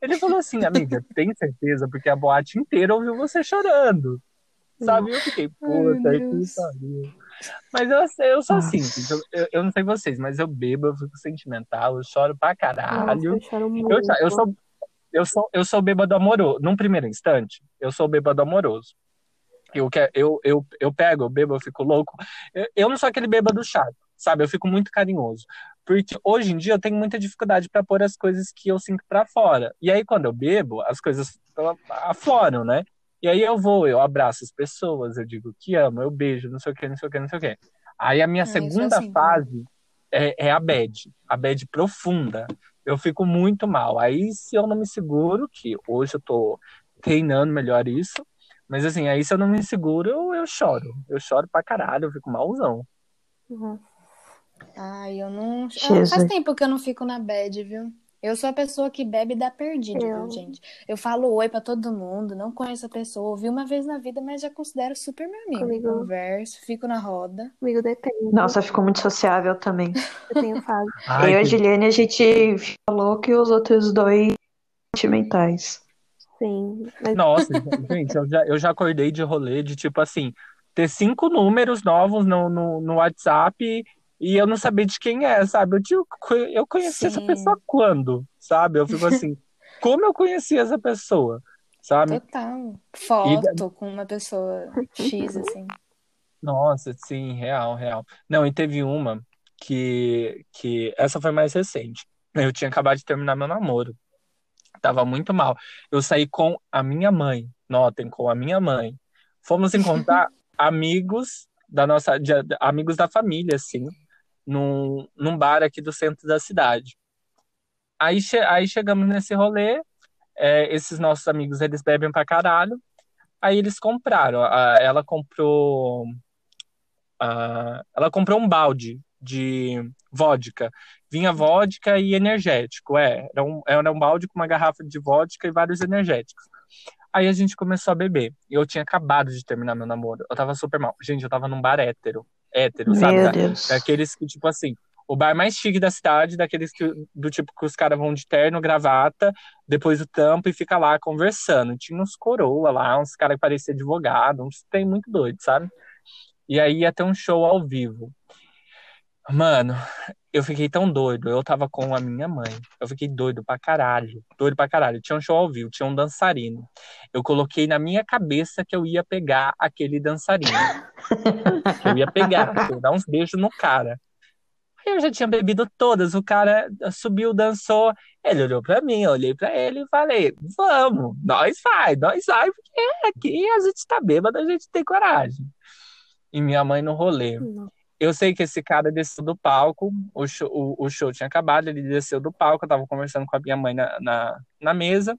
Ele falou assim, amiga, tem certeza? Porque a boate inteira ouviu você chorando. Sabe? Eu fiquei, puta Ai, que pariu. Mas eu, eu sou assim, eu, eu, eu não sei vocês, mas eu bebo, eu fico sentimental, eu choro pra Nossa, caralho. eu choro muito. Eu, eu sou, eu sou, eu sou bêbado amoroso. Num primeiro instante, eu sou bêbado amoroso. Eu, eu, eu, eu pego, eu bebo, eu fico louco. Eu, eu não sou aquele bêbado chato, sabe? Eu fico muito carinhoso. Porque hoje em dia eu tenho muita dificuldade pra pôr as coisas que eu sinto pra fora. E aí, quando eu bebo, as coisas afloram, né? E aí eu vou, eu abraço as pessoas, eu digo que amo, eu beijo, não sei o que, não sei o que, não sei o que. Aí a minha isso é segunda assim também. fase é, é a bad, a bad profunda. Eu fico muito mal. Aí se eu não me seguro, que hoje eu tô treinando melhor isso, mas assim, aí se eu não me seguro, eu, eu choro. Eu choro pra caralho, eu fico malzão. Uhum. Ai, eu não. Ah, Jesus. Faz tempo que eu não fico na bad, viu? Eu sou a pessoa que bebe e dá perdido, Eu- gente? Eu falo oi pra todo mundo, não conheço a pessoa, ouvi uma vez na vida, mas já considero super meu amigo. Comigo- Converso, fico na roda. Comigo depende. Nossa, ficou muito sociável também. Eu tenho fase. Ai, eu e a que- Juliane, a gente falou que os outros dois sentimentais. Sim. Mas Nossa, gente, eu já, eu já acordei de rolê de tipo assim, ter cinco números novos no, no, no WhatsApp e eu não saber de quem é, sabe? Eu, tinha, eu conheci essa Sim. pessoa quando, sabe? Eu fico assim, como eu conheci essa pessoa, sabe? Total. Foto com uma pessoa X, assim. Nossa, sim, real, real. Não, e teve uma que, que essa foi mais recente. Eu tinha acabado de terminar meu namoro. Tava muito mal. Eu saí com a minha mãe. Notem, com a minha mãe. Fomos encontrar amigos da nossa, de- amigos da família, assim, num, num bar aqui do centro da cidade. Aí, che- aí chegamos nesse rolê. é, esses nossos amigos, eles bebem pra caralho. Aí eles compraram. a- Ela comprou. a- Ela comprou um balde de vodka. Vinha vodka e energético. É, era um, era um balde com uma garrafa de vodka e vários energéticos. Aí a gente começou a beber. E eu tinha acabado de terminar meu namoro. Eu tava super mal. Gente, eu tava num bar hétero. Hétero, sabe? Meu Da- Deus. Daqueles que, tipo assim, o bar mais chique da cidade, daqueles que, do tipo que os caras vão de terno, gravata, depois do tampo e fica lá conversando. Tinha uns coroa lá, uns caras que pareciam advogado, uns tem muito doido, sabe? E aí ia ter um show ao vivo. Mano, eu fiquei tão doido. Eu tava com a minha mãe. Eu fiquei doido pra caralho. Doido pra caralho. Tinha um show ao vivo, tinha um dançarino. Eu coloquei na minha cabeça que eu ia pegar aquele dançarino. que eu ia pegar, eu ia dar uns beijos no cara. Aí eu já tinha bebido todas. O cara subiu, dançou. Ele olhou pra mim, eu olhei pra ele e falei: Vamos, nós vai, nós vai, porque aqui a gente tá bêbado, a gente tem coragem. E minha mãe no rolê. Não. Eu sei que esse cara desceu do palco, o show, o, o show tinha acabado, ele desceu do palco, eu tava conversando com a minha mãe na, na, na mesa,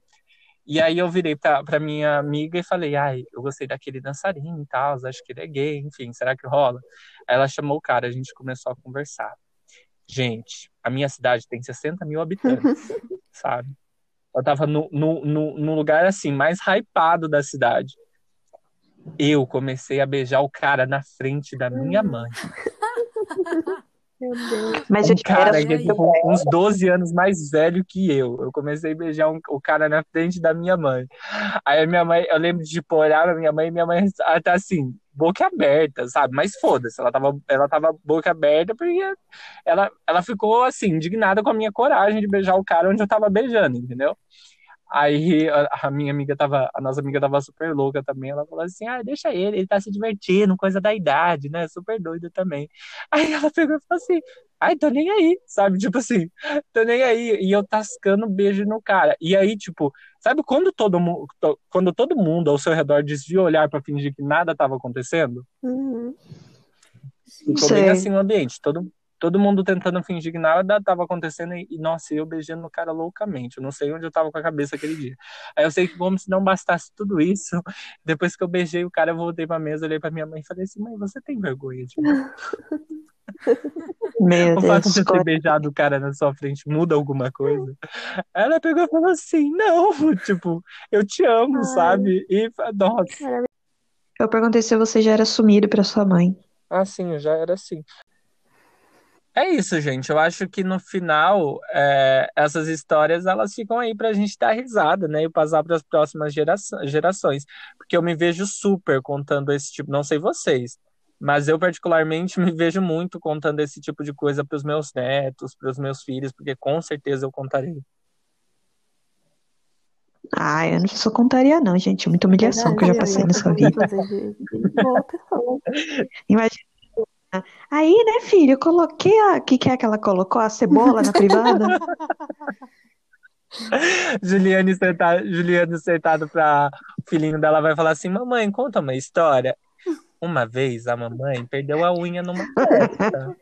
e aí eu virei pra, pra minha amiga e falei, ai, eu gostei daquele dançarino e tal, acho que ele é gay, enfim, será que rola? Aí ela chamou o cara, a gente começou a conversar. Gente, a minha cidade tem 60 mil habitantes, sabe? Eu tava no, no, no, no lugar, assim, mais hypado da cidade. Eu comecei a beijar o cara na frente da minha mãe. Meu Deus. Mas um cara que é tipo, uns 12 anos mais velho que eu. Eu comecei a beijar um- o cara na frente da minha mãe. Aí a minha mãe, eu lembro de tipo, olhar pra minha mãe e minha mãe ela tá assim, boca aberta, sabe? Mas foda-se, ela tava, ela tava boca aberta porque ela, ela ficou assim, indignada com a minha coragem de beijar o cara onde eu tava beijando, entendeu? Aí a, a minha amiga tava, a nossa amiga tava super louca também. Ela falou assim: ah, deixa ele, ele tá se divertindo, coisa da idade, né? Super doido também. Aí ela pegou e falou assim: ai, tô nem aí, sabe? Tipo assim, tô nem aí. E eu tascando beijo no cara. E aí, tipo, sabe quando todo mundo, quando todo mundo ao seu redor desvia o olhar pra fingir que nada tava acontecendo? Uhum. Ficou Sei. bem assim o ambiente. Todo, todo mundo tentando fingir que nada tava acontecendo e, nossa, eu beijando o cara loucamente. Eu não sei onde eu tava com a cabeça aquele dia. Aí eu sei que, como se não bastasse tudo isso, depois que eu beijei o cara, eu voltei pra mesa, olhei pra minha mãe e falei assim: mãe, você tem vergonha de mim? Meu O fato de eu ter beijado o cara na sua frente muda alguma coisa? Ela pegou e falou assim: não, tipo, eu te amo, Ai. sabe? E, nossa, Eu perguntei se você já era sumido pra sua mãe. Ah, sim, eu já era assim. É isso, gente. Eu acho que no final, é, essas histórias elas ficam aí pra gente dar risada, né? E passar para as próximas gera- gerações. Porque eu me vejo super contando esse tipo, não sei vocês, mas eu particularmente me vejo muito contando esse tipo de coisa pros meus netos, pros meus filhos, porque com certeza eu contarei. Ah, eu não só contaria, não, gente. Muita humilhação que eu já passei nessa vida. Imagina. Aí, né, filho, coloquei a. O que, que é que ela colocou? A cebola na privada? Juliane sentado, Juliane sentado para o filhinho dela vai falar assim: Mamãe, conta uma história. Uma vez a mamãe perdeu a unha numa festa.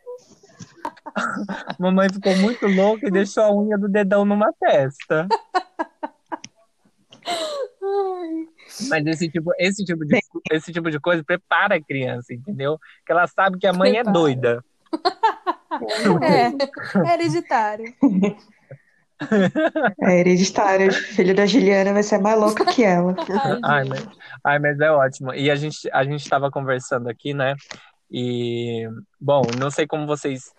mamãe ficou muito louca e deixou a unha do dedão numa festa. Mas esse tipo, esse tipo de, esse tipo de coisa prepara a criança, entendeu? Que ela sabe que a mãe Prepara. é doida. É, é hereditário. É hereditário. O filho da Juliana vai ser mais louco que ela. Ai, mas, ai, mas é ótimo. E a gente, a gente estava conversando aqui, né? E, bom, não sei como vocês,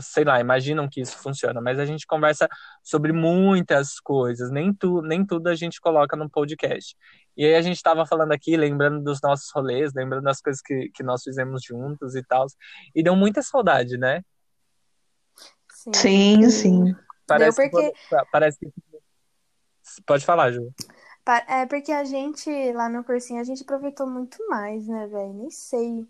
sei lá, imaginam que isso funciona, mas a gente conversa sobre muitas coisas, nem, tu, nem tudo a gente coloca no podcast. E aí a gente estava falando aqui, lembrando dos nossos rolês, lembrando das coisas que, que nós fizemos juntos e tal. E deu muita saudade, né? Sim. Sim, sim. Parece Deu porque- que, parece que. Pode falar, Ju. É porque a gente, lá no cursinho, a gente aproveitou muito mais, né, velho? Nem sei.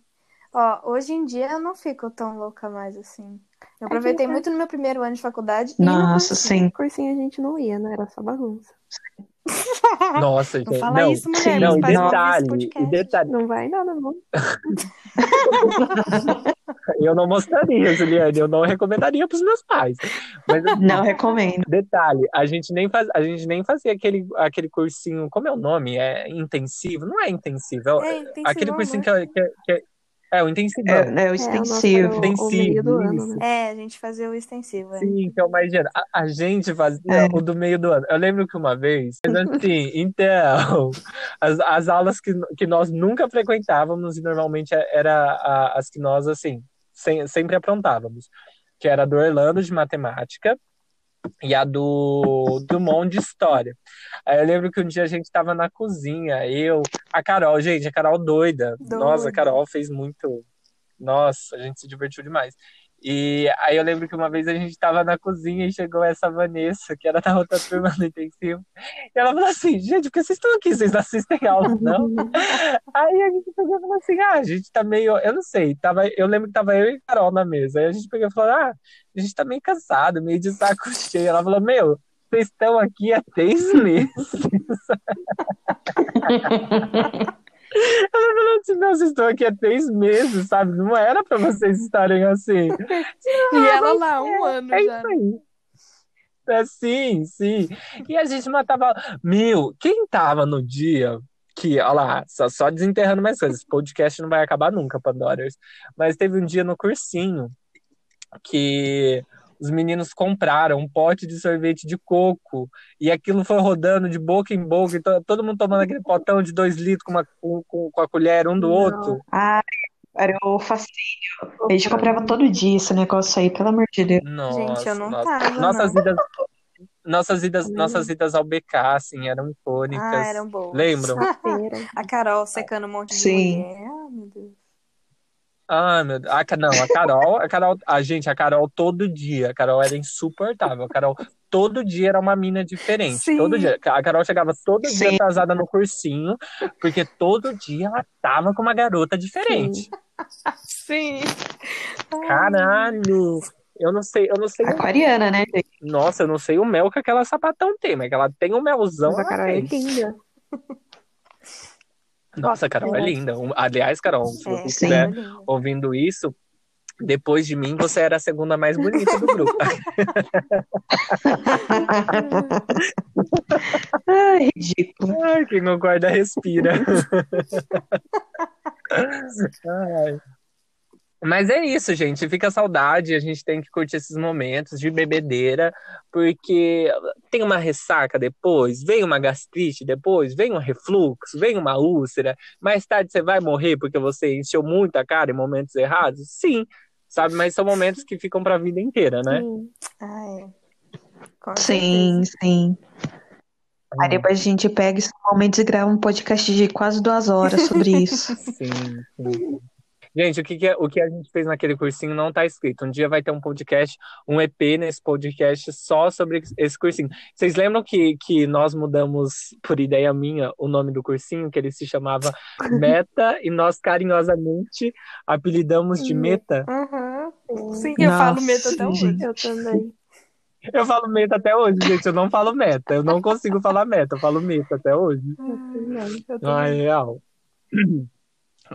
Ó, hoje em dia eu não fico tão louca mais assim. Eu aproveitei no muito no meu primeiro ano de faculdade e no Nossa, cursinho. sim. Cursinho a gente não ia, né? Era só bagunça. Nossa, Não gente. fala não, isso, mulheres. não, e detalhe, e detalhe. Não vai nada, não. Eu não mostraria, Juliane, eu não recomendaria para os meus pais. Mas, assim, Não recomendo. Detalhe, a gente nem, faz, a gente nem fazia aquele, aquele cursinho, como é o nome? É intensivo? Não é intensivo, é, É, intensivão, aquele cursinho né? que é, que é, que é, é o intensivão. É, é o É, o nosso extensivo. era o- o meio do ano, Intensivo, né? É, a gente fazia o extensivo. é. Sim, que é o mais dinheiro. A, a gente fazia É. o do meio do ano. Eu lembro que uma vez, mas assim, então, as, as aulas que, que nós nunca frequentávamos e normalmente era a- as que nós, assim, sem- sempre aprontávamos, que era do Orlando de matemática e a do Dumont de história. Aí eu lembro que um dia a gente estava na cozinha, eu, a Carol, gente, a Carol doida. Nossa, a Doida. Carol fez muito. Nossa, a gente se divertiu demais. E aí eu lembro que uma vez a gente estava na cozinha e chegou essa Vanessa, que era da outra turma do intensivo. E ela falou assim, gente, por que vocês estão aqui? Vocês não assistem aula, não? Aí a gente pegou e falou assim, ah, a gente tá meio, eu não sei, tava, eu lembro que tava eu e Carol na mesa. Aí a gente pegou e falou, ah, a gente tá meio cansado, meio de saco cheio. Ela falou, meu, vocês estão aqui há três meses. Ela falou assim, não, vocês estão aqui há três meses, sabe? Não era pra vocês estarem assim. E ela lá, um ano É já. isso aí. É, sim, sim. E a gente matava. Meu, quem tava no dia que, olha lá, só, só desenterrando mais coisas. Esse podcast não vai acabar nunca, Pandoras. Mas teve um dia no cursinho que os meninos compraram um pote de sorvete de coco e aquilo foi rodando de boca em boca, e to- todo mundo tomando aquele potão de dois litros com, uma, com, com- com a colher um do Não. outro. Ah, era o facinho. A gente comprava todo dia esse negócio aí, pelo amor de Deus. Nossa, Gente, eu não nossa. tava, Nossas não. idas, nossas idas, Hum. nossas idas ao BK, assim, eram icônicas. Ah, eram boas. Lembram? A Carol secando um monte de Sim. mulher. Ah, meu Deus. Ah, meu Deus. A, não, a Carol, a Carol, a gente, a Carol todo dia, a Carol era insuportável. A Carol todo dia era uma mina diferente. Sim. Todo dia. A Carol chegava todo dia Sim. atrasada no cursinho, porque todo dia ela tava com uma garota diferente. Sim. Caralho! Eu não sei, eu não sei. Aquariana, né? Nossa, eu não sei o mel que aquela sapatão tem, mas que ela tem um melzão. Mas a ela Carol é linda. Nossa, Carol é É. linda. Aliás, Carol, se É, você estiver linda. ouvindo isso, depois de mim, você era a segunda mais bonita do grupo. Ai, ridículo. Ai, quem concorda, respira. Ai. Mas é isso, gente. Fica a saudade. A gente tem que curtir esses momentos de bebedeira, porque tem uma ressaca depois, vem uma gastrite depois, vem um refluxo, vem uma úlcera. Mais tarde você vai morrer porque você encheu muito a cara em momentos errados? Sim, sabe? Mas são momentos que ficam para a vida inteira, né? Sim. Ah, é. Sim, sim. Aí depois a gente pega esses momentos e grava um podcast de quase duas horas sobre isso. Sim, sim. Gente, o que, que é- o que a gente fez naquele cursinho não tá escrito. Um dia vai ter um podcast, um EP nesse podcast só sobre esse cursinho. Vocês lembram que, que nós mudamos, por ideia minha, o nome do cursinho, que ele se chamava Meta, e nós carinhosamente apelidamos de Meta? Uhum. Sim. Eu Nossa, falo meta até hoje. Eu também. Eu falo Meta até hoje, gente. Eu não falo Meta. Eu não consigo falar Meta. Eu falo Meta até hoje. Eu Não, é real.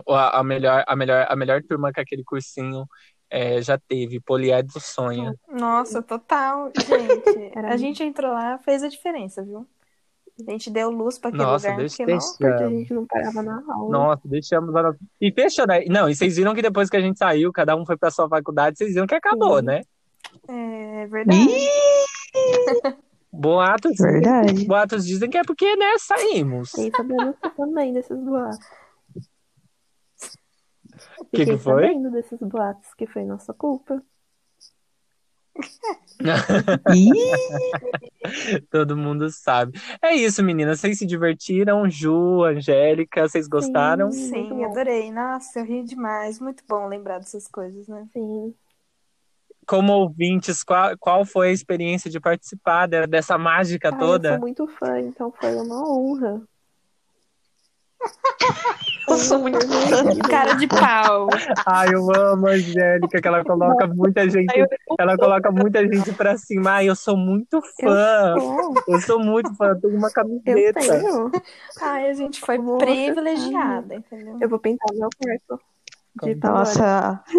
A, a melhor, a, melhor, a melhor turma que aquele cursinho é, já teve, Poliedro Sonha. Nossa, total. Gente, a gente entrou lá, fez a diferença, viu? A gente deu luz pra aquele Nossa, lugar, porque não. deixa. Porque a gente não parava na aula. Nossa, deixamos. a- E fechou, né? Não, e vocês viram que depois que a gente saiu, cada um foi pra sua faculdade, vocês viram que acabou, Sim. né? É verdade. Ih, Boatos, verdade. boatos dizem que é porque, né, saímos. Fiquei sabendo também desses boatos. Que que foi? sabendo desses boatos que foi nossa culpa. Todo mundo sabe. É isso, meninas. Vocês se divertiram? Ju, Angélica, vocês gostaram? Sim. Sim, adorei. Nossa, eu ri demais. Muito bom lembrar dessas coisas, né? Sim. Como ouvintes, qual, qual foi a experiência de participar de- dessa mágica Ai, eu toda? sou muito fã, então foi uma honra. Eu sou muito. Cara de pau. Ai, eu amo a Angélica, que ela coloca muita gente, ela coloca muita gente pra cima. Ai, eu sou muito fã. Sou, Eu sou muito fã, eu tenho uma eu camiseta. tenho. Ai, a gente foi Vou privilegiada, entendeu? Eu vou pintar meu quarto de. Nossa,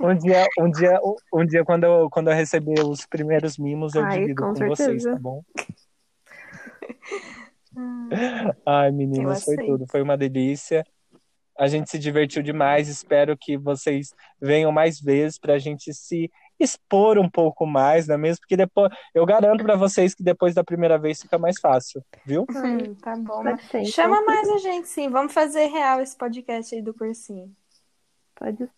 um dia, um dia, um dia quando eu, quando eu receber os primeiros mimos, eu Ai, divido com com, vocês, tá bom? Ai, meninas, foi tudo. Foi uma delícia. A gente se divertiu demais. Espero que vocês venham mais vezes pra gente se expor um pouco mais, não é mesmo? Porque depois, eu garanto pra vocês que depois da primeira vez fica mais fácil, viu? Hum, tá bom. Mas- então. Chama mais a gente, sim. Vamos fazer real esse podcast aí do cursinho. Pode ser.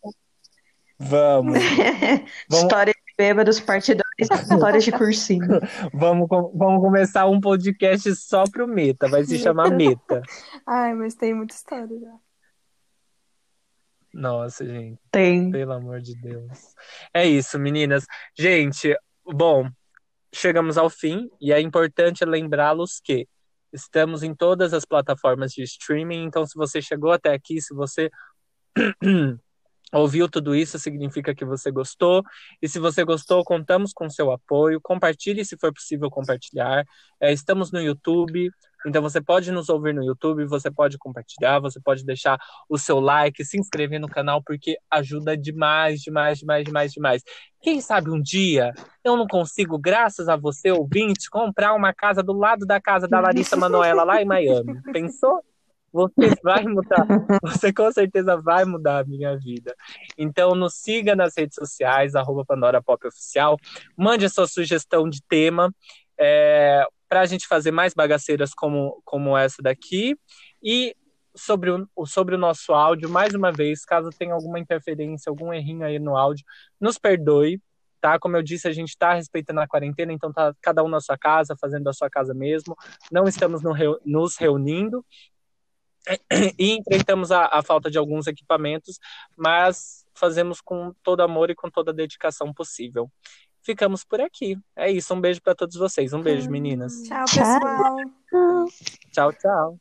Vamos. Vamos- História bêbados, parte 2, histórias de cursinho. Vamos, vamos começar um podcast só pro Meta. Vai se chamar Meta. Ai, mas tem muita história já. Nossa, gente. Tem. Pelo amor de Deus. É isso, meninas. Gente, bom, chegamos ao fim e é importante lembrá-los que estamos em todas as plataformas de streaming. Então, se você chegou até aqui, se você ouviu tudo isso, significa que você gostou. E se você gostou, contamos com seu apoio. Compartilhe se for possível compartilhar. É, estamos no YouTube. Então você pode nos ouvir no YouTube, você pode compartilhar, você pode deixar o seu like, se inscrever no canal, porque ajuda demais, demais, demais, demais, demais. Quem sabe um dia eu não consigo, graças a você, ouvinte, comprar uma casa do lado da casa da Larissa Manoela, lá em Miami. Pensou? Você vai mudar, você com certeza vai mudar a minha vida. Então nos siga nas redes sociais, arroba Pandora Pop Oficial, mande a sua sugestão de tema. É, para a gente fazer mais bagaceiras como, como essa daqui. E sobre o, sobre o nosso áudio, mais uma vez, caso tenha alguma interferência, algum errinho aí no áudio, nos perdoe, tá? Como eu disse, a gente está respeitando a quarentena, então tá cada um na sua casa, fazendo a sua casa mesmo. Não estamos no, nos reunindo. E enfrentamos a, a falta de alguns equipamentos, mas fazemos com todo amor e com toda a dedicação possível ficamos por aqui. É isso, um beijo para todos vocês. Um beijo, meninas. Tchau, pessoal. Tchau, tchau.